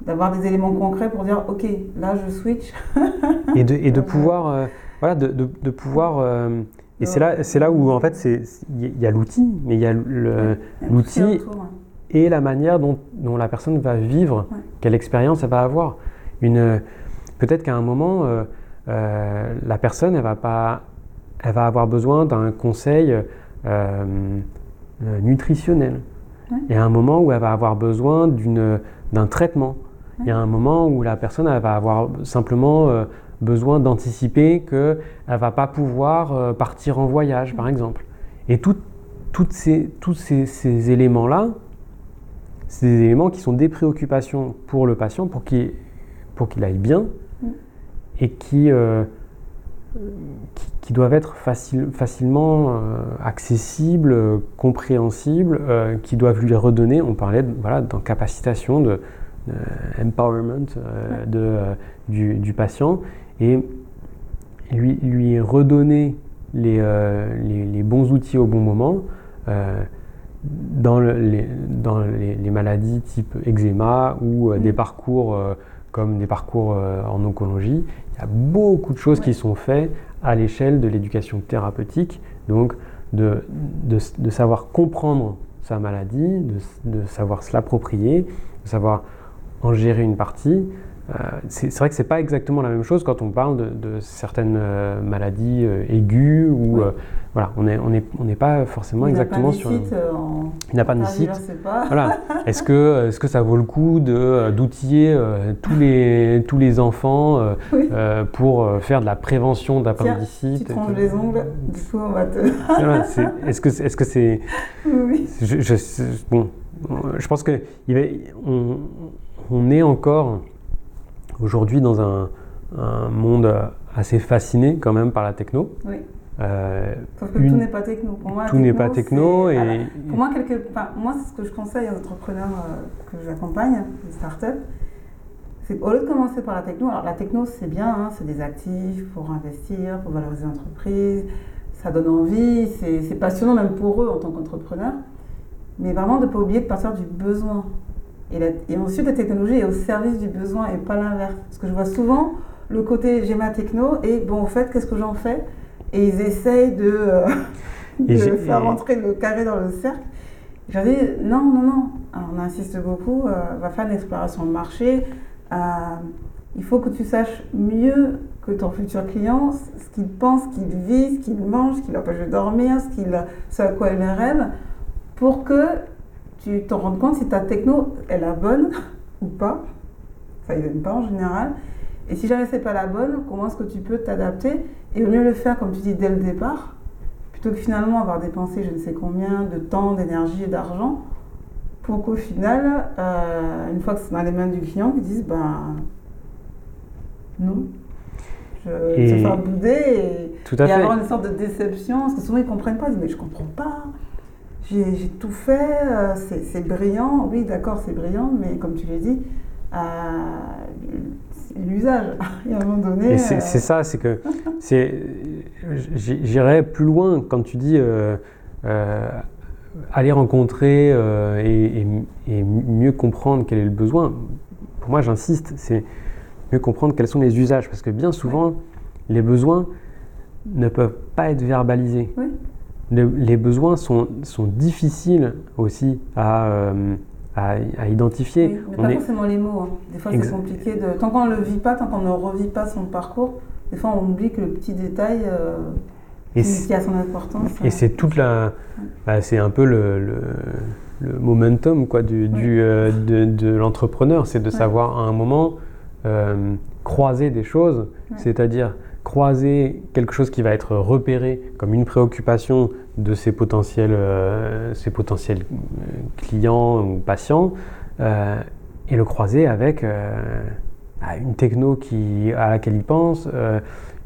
d'avoir des éléments concrets pour dire ok, là je switch. et, de, et de pouvoir, euh, voilà, de, de, pouvoir. Euh, et c'est là, c'est là où en fait il y a l'outil, mais il y a l'outil et la manière dont, dont, la personne va vivre, quelle expérience elle va avoir. Une, peut-être qu'à un moment, euh, euh, la personne, elle va, pas, elle va avoir besoin d'un conseil euh, nutritionnel. Il y a un moment où elle va avoir besoin d'un traitement. Il y a un moment où la personne elle va avoir simplement besoin d'anticiper qu'elle ne va pas pouvoir partir en voyage, par exemple. Et toutes ces, tous ces, ces éléments-là, c'est des éléments qui sont des préoccupations pour le patient, pour qu'il pour qu'il aille bien, et qui, euh, qui, doivent être facilement accessibles, compréhensibles, qui doivent lui redonner, on parlait voilà, d'encapacitation, de, empowerment de, du, patient, et lui, lui redonner les, les, bons outils au bon moment dans, les, dans les, maladies type eczéma ou euh, des mm. parcours euh, comme des parcours euh, en oncologie, il y a beaucoup de choses qui sont faites à l'échelle de l'éducation thérapeutique. Donc, de, de, de, savoir comprendre sa maladie, de, de savoir se l'approprier, de savoir en gérer une partie, euh, c'est vrai que c'est pas exactement la même chose quand on parle de, certaines euh, maladies euh, aiguës ou voilà, on n'est on est, on pas forcément exactement sur. Il n'a pas de site. Voilà. Est-ce que, est -ce que ça vaut le coup d'outiller tous, les, tous les enfants pour faire de la prévention d'appendicite Tu te les ongles, du coup on va te. Est-ce que c'est. Est -ce que oui. Je, je, bon, je pense que on, on est encore aujourd'hui dans un, monde assez fasciné quand même par la techno. Oui. Euh, Sauf que tout n'est pas techno. Pour moi, tout n'est pas techno. Et... Pour moi, quelque... moi c'est ce que je conseille aux entrepreneurs euh, que j'accompagne, les startups, c'est au lieu de commencer par la techno, alors la techno c'est bien, hein, c'est des actifs pour investir, pour valoriser l'entreprise, ça donne envie, c'est passionnant même pour eux en tant qu'entrepreneurs, mais vraiment de ne pas oublier de partir du besoin. Et, ensuite, la technologie est au service du besoin et pas l'inverse. Parce que je vois souvent le côté j'ai ma techno et bon, en fait, qu'est-ce que j'en fais? Et ils essayent de, euh, faire rentrer le carré dans le cercle. J'ai dit non, non, non. on insiste beaucoup, euh, va faire une exploration de marché. Euh, il faut que tu saches mieux que ton futur client ce qu'il pense, ce qu'il vit, ce qu'il mange, ce qui l'empêche de dormir, ce, qu'il, ce à quoi il rêve, pour que tu t'en rends compte si ta techno est la bonne ou pas. Ça ne pas en général. Et si jamais c'est pas la bonne, comment est-ce que tu peux t'adapter et au mieux le faire, comme tu dis, dès le départ, plutôt que finalement avoir dépensé je ne sais combien de temps, d'énergie et d'argent, pour qu'au final, euh, une fois que c'est dans les mains du client, ils disent ben non. Je vais se faire bouder et, et avoir une sorte de déception, parce que souvent ils ne comprennent pas, ils disent mais je ne comprends pas j'ai tout fait, euh, c'est brillant, oui d'accord c'est brillant, mais comme tu l'as dit, euh, l'usage, il y a un moment donné... C'est euh, ça, c'est que j'irais plus loin quand tu dis aller rencontrer et, et, mieux comprendre quel est le besoin. Pour moi j'insiste, c'est mieux comprendre quels sont les usages, parce que bien souvent les besoins ne peuvent pas être verbalisés. Oui les besoins sont, sont, difficiles aussi à, euh, à, identifier. Oui, mais pas forcément les mots. Hein. Des fois, c'est compliqué. De... Tant qu'on ne le vit pas, tant qu'on ne revit pas son parcours, des fois, on oublie que le petit détail euh, qui, a son importance. Et c'est toute la. Bah, c'est un peu le, le, momentum quoi, du, du euh, de, de l'entrepreneur. C'est de savoir à un moment croiser des choses, c'est-à-dire croiser quelque chose qui va être repéré comme une préoccupation de ses potentiels, euh, ses potentiels euh, clients ou patients euh, et le croiser avec bah, une techno qui, à laquelle il pense,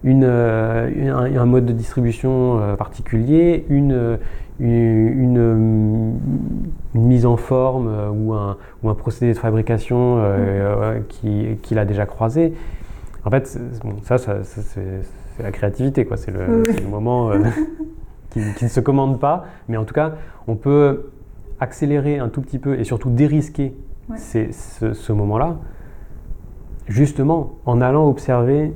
une, un, mode de distribution particulier, une, une, mise en forme ou un, ou, un, procédé de fabrication qu'il qui a déjà croisé. En fait, bon, ça, ça, c'est la créativité, quoi. C'est le, moment euh, qui, ne se commande pas. Mais en tout cas, on peut accélérer un tout petit peu et surtout dérisquer ce, moment-là, justement en allant observer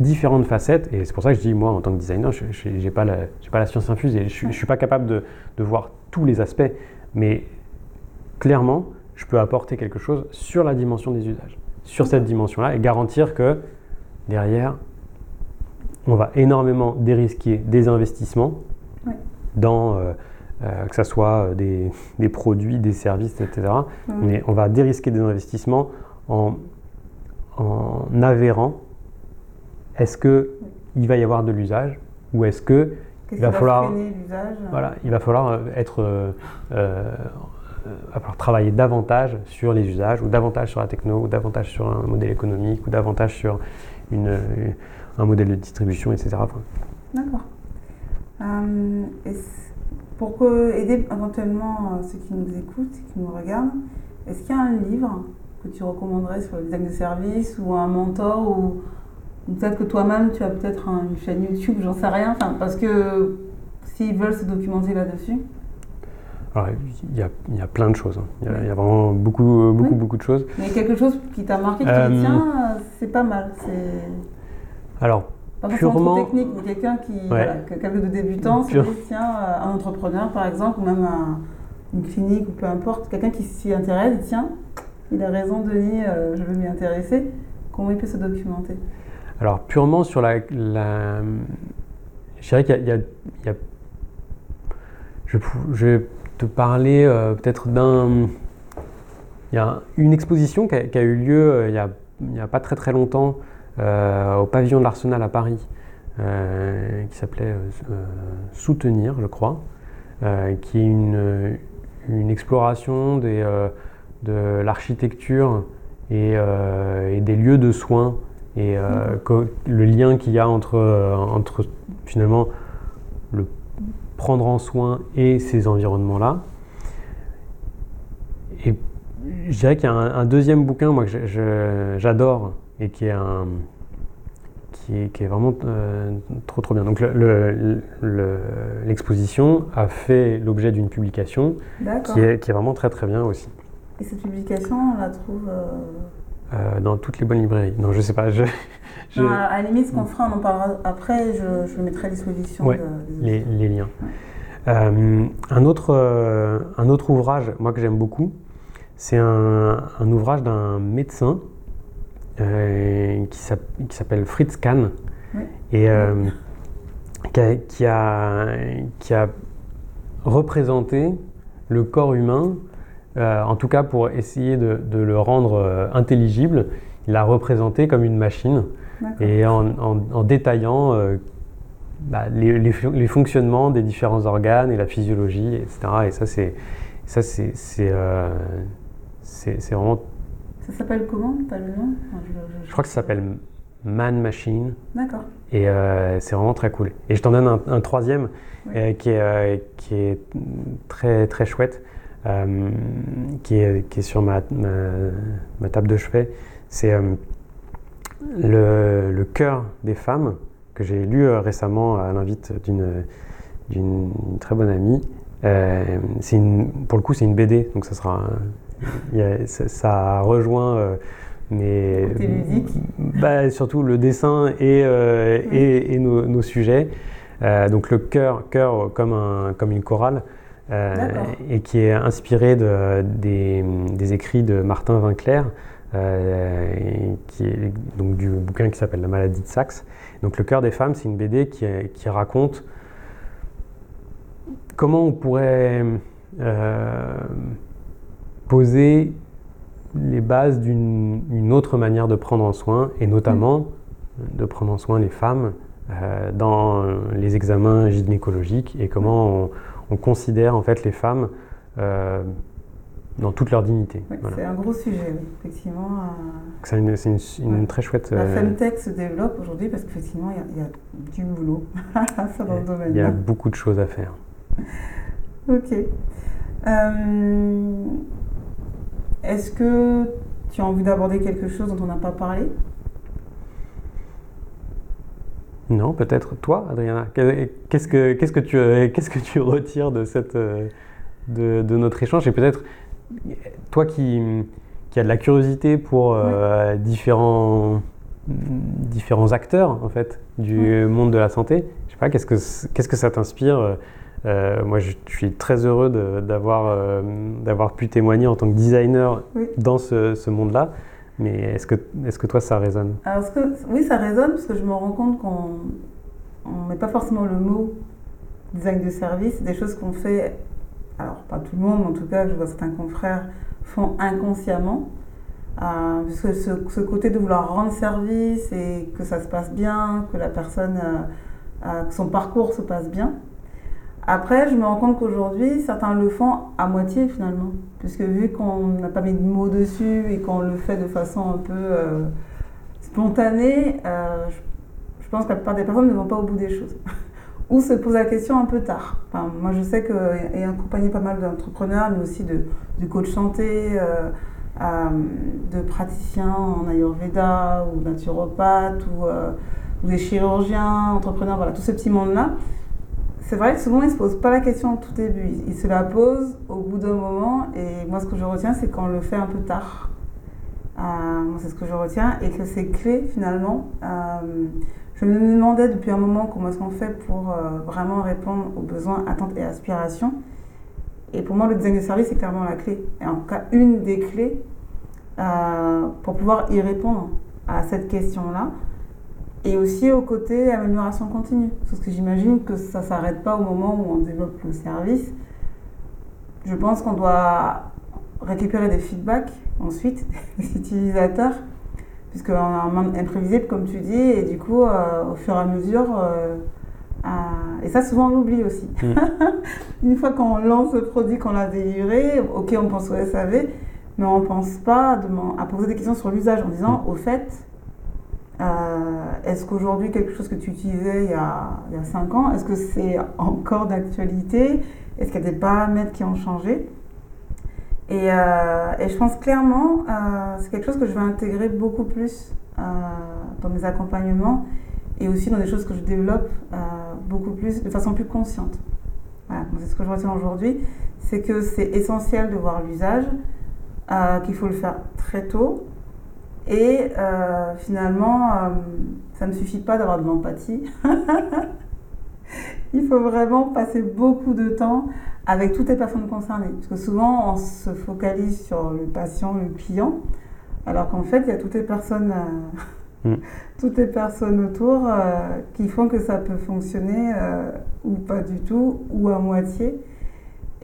différentes facettes. Et c'est pour ça que je dis, moi, en tant que designer, je n'ai pas, la, pas la science infuse et je ne suis pas capable de, de voir tous les aspects. Mais clairement, je peux apporter quelque chose sur la dimension des usages sur cette dimension-là et garantir que derrière, on va énormément dérisquer des investissements dans, euh, euh, que ce soit des, des, produits, des services, etc. Mais on va dérisquer des investissements en, en avérant est-ce qu'il va y avoir de l'usage ou est-ce que il va, falloir, voilà, il va falloir être euh, euh, va falloir travailler davantage sur les usages, ou davantage sur la techno, ou davantage sur un modèle économique, ou davantage sur une, un modèle de distribution, etc. D'accord. Euh, pour aider éventuellement ceux qui nous écoutent, qui nous regardent, est-ce qu'il y a un livre que tu recommanderais sur le design de service ou un mentor ou, peut-être que toi-même tu as peut-être une chaîne YouTube, j'en sais rien, parce que s'ils veulent se documenter là-dessus il y, a, il y, a, plein de choses. Hein. Il, y a, vraiment beaucoup, beaucoup, beaucoup de choses. Mais quelque chose qui t'a marqué, qui euh, tiens, c'est pas mal. Alors, pas purement technique, mais quelqu'un qui, voilà, quelqu'un de débutant, c'est tiens, euh, un entrepreneur par exemple, ou même une clinique ou peu importe, quelqu'un qui s'y intéresse, tiens, il a raison, Denis, euh, je veux m'y intéresser. Comment il peut se documenter? Alors, purement sur la. la je dirais qu'il y, y, a. Je, je te parler euh, peut-être d'un. Il y a une exposition qui a, eu lieu euh, il n'y a, pas très très longtemps euh, au pavillon de l'Arsenal à Paris, qui s'appelait Soutenir, je crois, qui est une, une exploration des, de l'architecture et, et, des lieux de soins et le lien qu'il y a entre, entre finalement le prendre en soin et ces environnements-là. Et je dirais qu'il y a un, deuxième bouquin moi, que j'adore et qui est, un, qui est, qui est vraiment euh, trop trop bien. Donc l'exposition le, a fait l'objet d'une publication qui est, qui est, vraiment très très bien aussi. Et cette publication, on la trouve euh, euh, Dans toutes les bonnes librairies. Non, je sais pas. Je, à, la limite, ce qu'on fera, on en parlera après, je, je mettrai à disposition. Ouais, les, les, liens. Euh, un, autre, euh, un autre ouvrage, moi que j'aime beaucoup, c'est un, un, ouvrage d'un médecin qui s'appelle Fritz Kahn et qui a, qui, a, qui, a, représenté le corps humain, en tout cas pour essayer de, de le rendre intelligible, il l'a représenté comme une machine et en, en, détaillant euh, bah, les, les, fonctionnements des différents organes et la physiologie, etc. Et ça, c'est ça c'est euh, c'est vraiment. Ça s'appelle comment? T'as le nom? Je, crois que ça s'appelle Man Machine. D'accord. Et euh, c'est vraiment très cool. Et je t'en donne un, troisième qui, est, qui est très très chouette, qui, est, qui est sur ma, ma, ma table de chevet. C'est le, cœur des femmes, que j'ai lu euh, récemment à l'invite d'une très bonne amie. Euh, une, pour le coup, c'est une BD, donc ça sera. ça, rejoint euh, mais bah, surtout le dessin et, euh, et, nos, sujets. donc le cœur, cœur comme, un, comme une chorale, et qui est inspiré de, des, des, écrits de Martin Vinclair, euh, qui est donc du bouquin qui s'appelle La maladie de Saxe. Donc Le cœur des femmes, c'est une BD qui, qui, raconte comment on pourrait euh, poser les bases d'une autre manière de prendre en soin, et notamment de prendre en soin les femmes euh, dans les examens gynécologiques et comment on, on, considère en fait les femmes dans toute leur dignité. C'est un gros sujet, effectivement. C'est une, une, très chouette. La euh, Femtech se développe aujourd'hui parce qu'effectivement, il y, a du boulot dans le domaine. Il y a beaucoup de choses à faire. ok. Euh, est-ce que tu as envie d'aborder quelque chose dont on n'a pas parlé? Non, peut-être toi, Adriana. Qu'est-ce que, qu'est-ce que, tu, qu'est-ce que tu retires de, cette, euh, de, de notre échange Et peut-être toi qui, qui as de la curiosité pour euh, différents, différents acteurs en fait, du monde de la santé, je sais pas, qu'est-ce que, qu'est-ce que ça t'inspire euh, moi, je, suis très heureux d'avoir, euh, d'avoir pu témoigner en tant que designer dans ce, ce monde-là. Mais est-ce que, est-ce que toi, ça résonne? Alors, Oui, ça résonne parce que je me rends compte qu'on ne met pas forcément le mot design de service, des choses qu'on fait alors pas tout le monde, mais en tout cas, je vois certains confrères font inconsciemment. Euh, parce que ce, côté de vouloir rendre service et que ça se passe bien, que la personne, euh, euh, que son parcours se passe bien. Après, je me rends compte qu'aujourd'hui, certains le font à moitié finalement. Puisque vu qu'on n'a pas mis de mots dessus et qu'on le fait de façon un peu. spontané, euh, je, pense que la plupart des personnes ne vont pas au bout des choses. Ou se posent la question un peu tard. Enfin, moi, je sais que, et accompagné pas mal d'entrepreneurs, mais aussi de, de coach santé, euh, de praticiens en Ayurveda ou naturopathes ou, ou des chirurgiens, entrepreneurs, voilà, tout ce petit monde-là c'est vrai que souvent, ils ne se posent pas la question au tout début. Ils se la posent au bout d'un moment. Et moi, ce que je retiens, c'est qu'on le fait un peu tard. Euh, c'est ce que je retiens. Et que c'est clé, finalement. Euh, je me demandais depuis un moment comment est-ce qu'on fait pour euh, vraiment répondre aux besoins, attentes et aspirations. Et pour moi, le design de service, c'est clairement la clé. Et en tout cas, une des clés pour pouvoir y répondre à cette question-là. Et aussi au côté amélioration continue. Parce que j'imagine que ça ne s'arrête pas au moment où on développe le service. Je pense qu'on doit récupérer des feedbacks ensuite des utilisateurs, puisqu'on a un monde imprévisible, comme tu dis, et du coup, euh, au fur et à mesure, euh, et ça souvent on l'oublie aussi. Mm. Une fois qu'on lance le produit, qu'on l'a délivré, ok, on pense au SAV, mais on ne pense pas à poser des questions sur l'usage en disant, mm. au fait, euh, est-ce qu'aujourd'hui, quelque chose que tu utilisais il y a, il 5 ans, est-ce que c'est encore d'actualité? Est-ce qu'il y a des paramètres qui ont changé? Et, euh, je pense clairement, euh, c'est quelque chose que je vais intégrer beaucoup plus dans mes accompagnements et aussi dans des choses que je développe beaucoup plus, de façon plus consciente. Voilà, c'est ce que je retiens aujourd'hui, c'est que c'est essentiel de voir l'usage, qu'il faut le faire très tôt, et euh, finalement, euh, ça ne suffit pas d'avoir de l'empathie. Il faut vraiment passer beaucoup de temps avec toutes les personnes concernées. Parce que souvent, on se focalise sur le patient, le client, alors qu'en fait, il y a toutes les personnes, euh, mm. toutes les personnes autour qui font que ça peut fonctionner ou pas du tout, ou à moitié.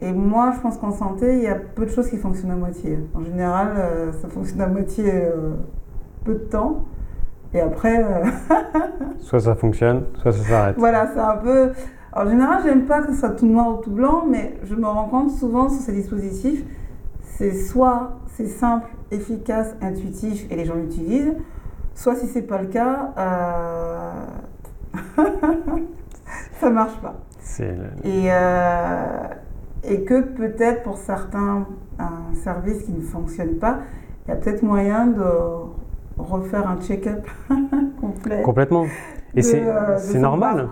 Et moi, je pense qu'en santé, il y a peu de choses qui fonctionnent à moitié. En général, euh, ça fonctionne à moitié euh, peu de temps. Et après. Euh, soit ça fonctionne, soit ça s'arrête. Voilà, c'est un peu. En général, j'aime pas que ce soit tout noir ou tout blanc, mais je me rends compte souvent sur ces dispositifs, c'est soit c'est simple, efficace, intuitif et les gens l'utilisent, soit si c'est pas le cas, ça marche pas. Et, et que peut-être pour certains un service qui ne fonctionne pas, il y a peut-être moyen de refaire un check-up complet. Complètement. Et c'est euh, normal.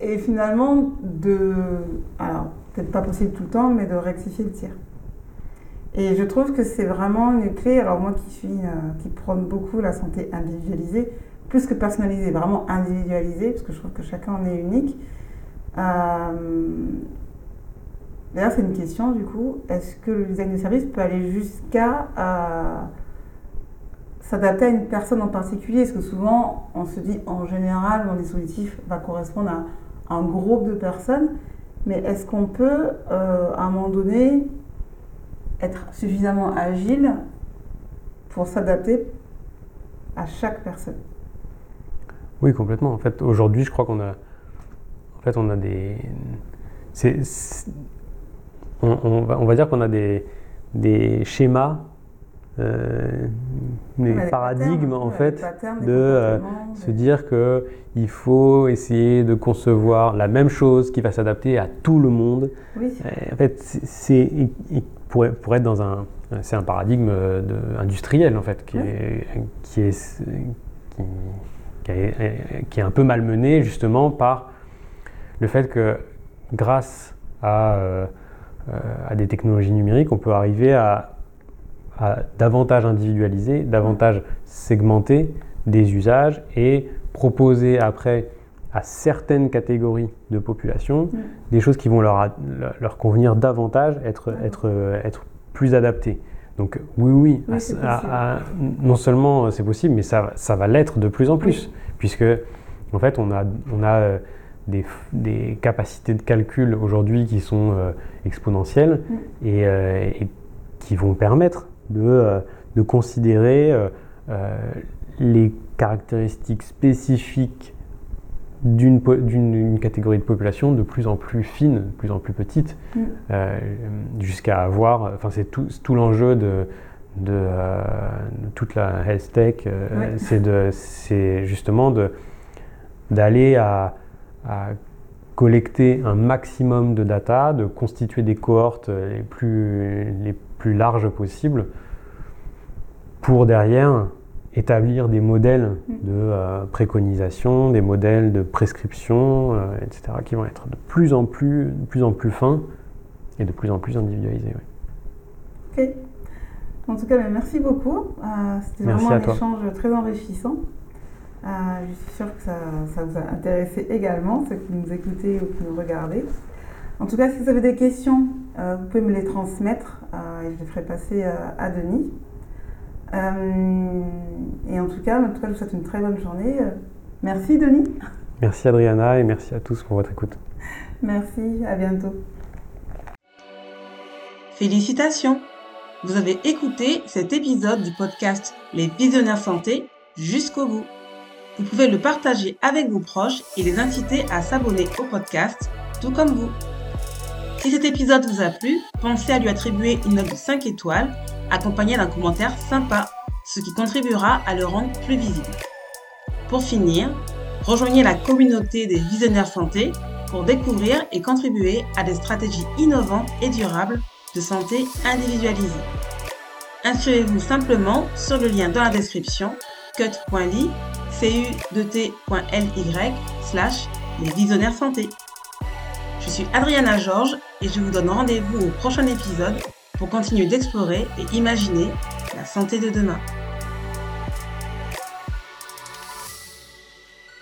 Et finalement, de. Alors, peut-être pas possible tout le temps, mais de rectifier le tir. Et je trouve que c'est vraiment une clé. Alors, moi qui suis. Euh, qui prône beaucoup la santé individualisée, plus que personnalisée, vraiment individualisée, parce que je trouve que chacun en est unique. Euh, D'ailleurs, c'est une question du coup. Est-ce que le design de service peut aller jusqu'à s'adapter à une personne en particulier? Est-ce que souvent, on se dit en général, mon dispositif va correspondre à un groupe de personnes, mais est-ce qu'on peut, euh, à un moment donné, être suffisamment agile pour s'adapter à chaque personne? Oui, complètement. En fait, aujourd'hui, je crois qu'on a, en fait, on a des, on, va, dire qu'on a des, schémas, euh, des paradigmes en fait, de euh, se dire qu'il faut essayer de concevoir la même chose qui va s'adapter à tout le monde. Euh, en fait, c'est pour, être dans un, c'est un paradigme industriel en fait qui est, qui est, qui est un peu malmené justement par le fait que grâce à à des technologies numériques, on peut arriver à, davantage individualiser, davantage segmenter des usages et proposer après à certaines catégories de population mm. des choses qui vont leur, leur convenir davantage, être, être, être plus adaptées. Donc oui, oui, non seulement c'est possible, mais ça, ça va l'être de plus en plus, puisque en fait on a, on a des, capacités de calcul aujourd'hui qui sont euh, exponentielles mm. euh, et, qui vont permettre de, euh, de considérer les caractéristiques spécifiques d'une catégorie de population de plus en plus fine, de plus en plus petite, mm. jusqu'à avoir, enfin c'est tout, tout l'enjeu de, de, de toute la health tech, Ouais. c'est justement d'aller à, à collecter un maximum de data, de constituer des cohortes les plus, les plus larges possibles pour derrière établir des modèles Mm. de euh, préconisation, des modèles de prescription, euh, etc., qui vont être de plus en plus, de plus en plus fins et de plus en plus individualisés. oui. Ok. En tout cas, ben, merci beaucoup. Euh, C'était vraiment un toi. échange très enrichissant. Euh, je suis sûre que ça, ça vous a intéressé également, ceux qui nous écoutez ou qui nous regardez. En tout cas, si vous avez des questions, euh, vous pouvez me les transmettre euh, et je les ferai passer euh, à Denis. Euh, et en tout cas, en tout cas, je vous souhaite une très bonne journée. Euh, Merci Denis. Merci Adriana et merci à tous pour votre écoute. Merci, à bientôt. Félicitations Vous avez écouté cet épisode du podcast Les Visionnaires Santé jusqu'au bout. Vous pouvez le partager avec vos proches et les inciter à s'abonner au podcast, tout comme vous. Si cet épisode vous a plu, pensez à lui attribuer une note de 5 étoiles, accompagnée d'un commentaire sympa, ce qui contribuera à le rendre plus visible. Pour finir, rejoignez la communauté des Visionnaires Santé pour découvrir et contribuer à des stratégies innovantes et durables de santé individualisée. Inscrivez-vous simplement sur le lien dans la description cut.ly cu2t.ly slash les visionnaires santé. Je suis Adriana Georges et je vous donne rendez-vous au prochain épisode pour continuer d'explorer et imaginer la santé de demain.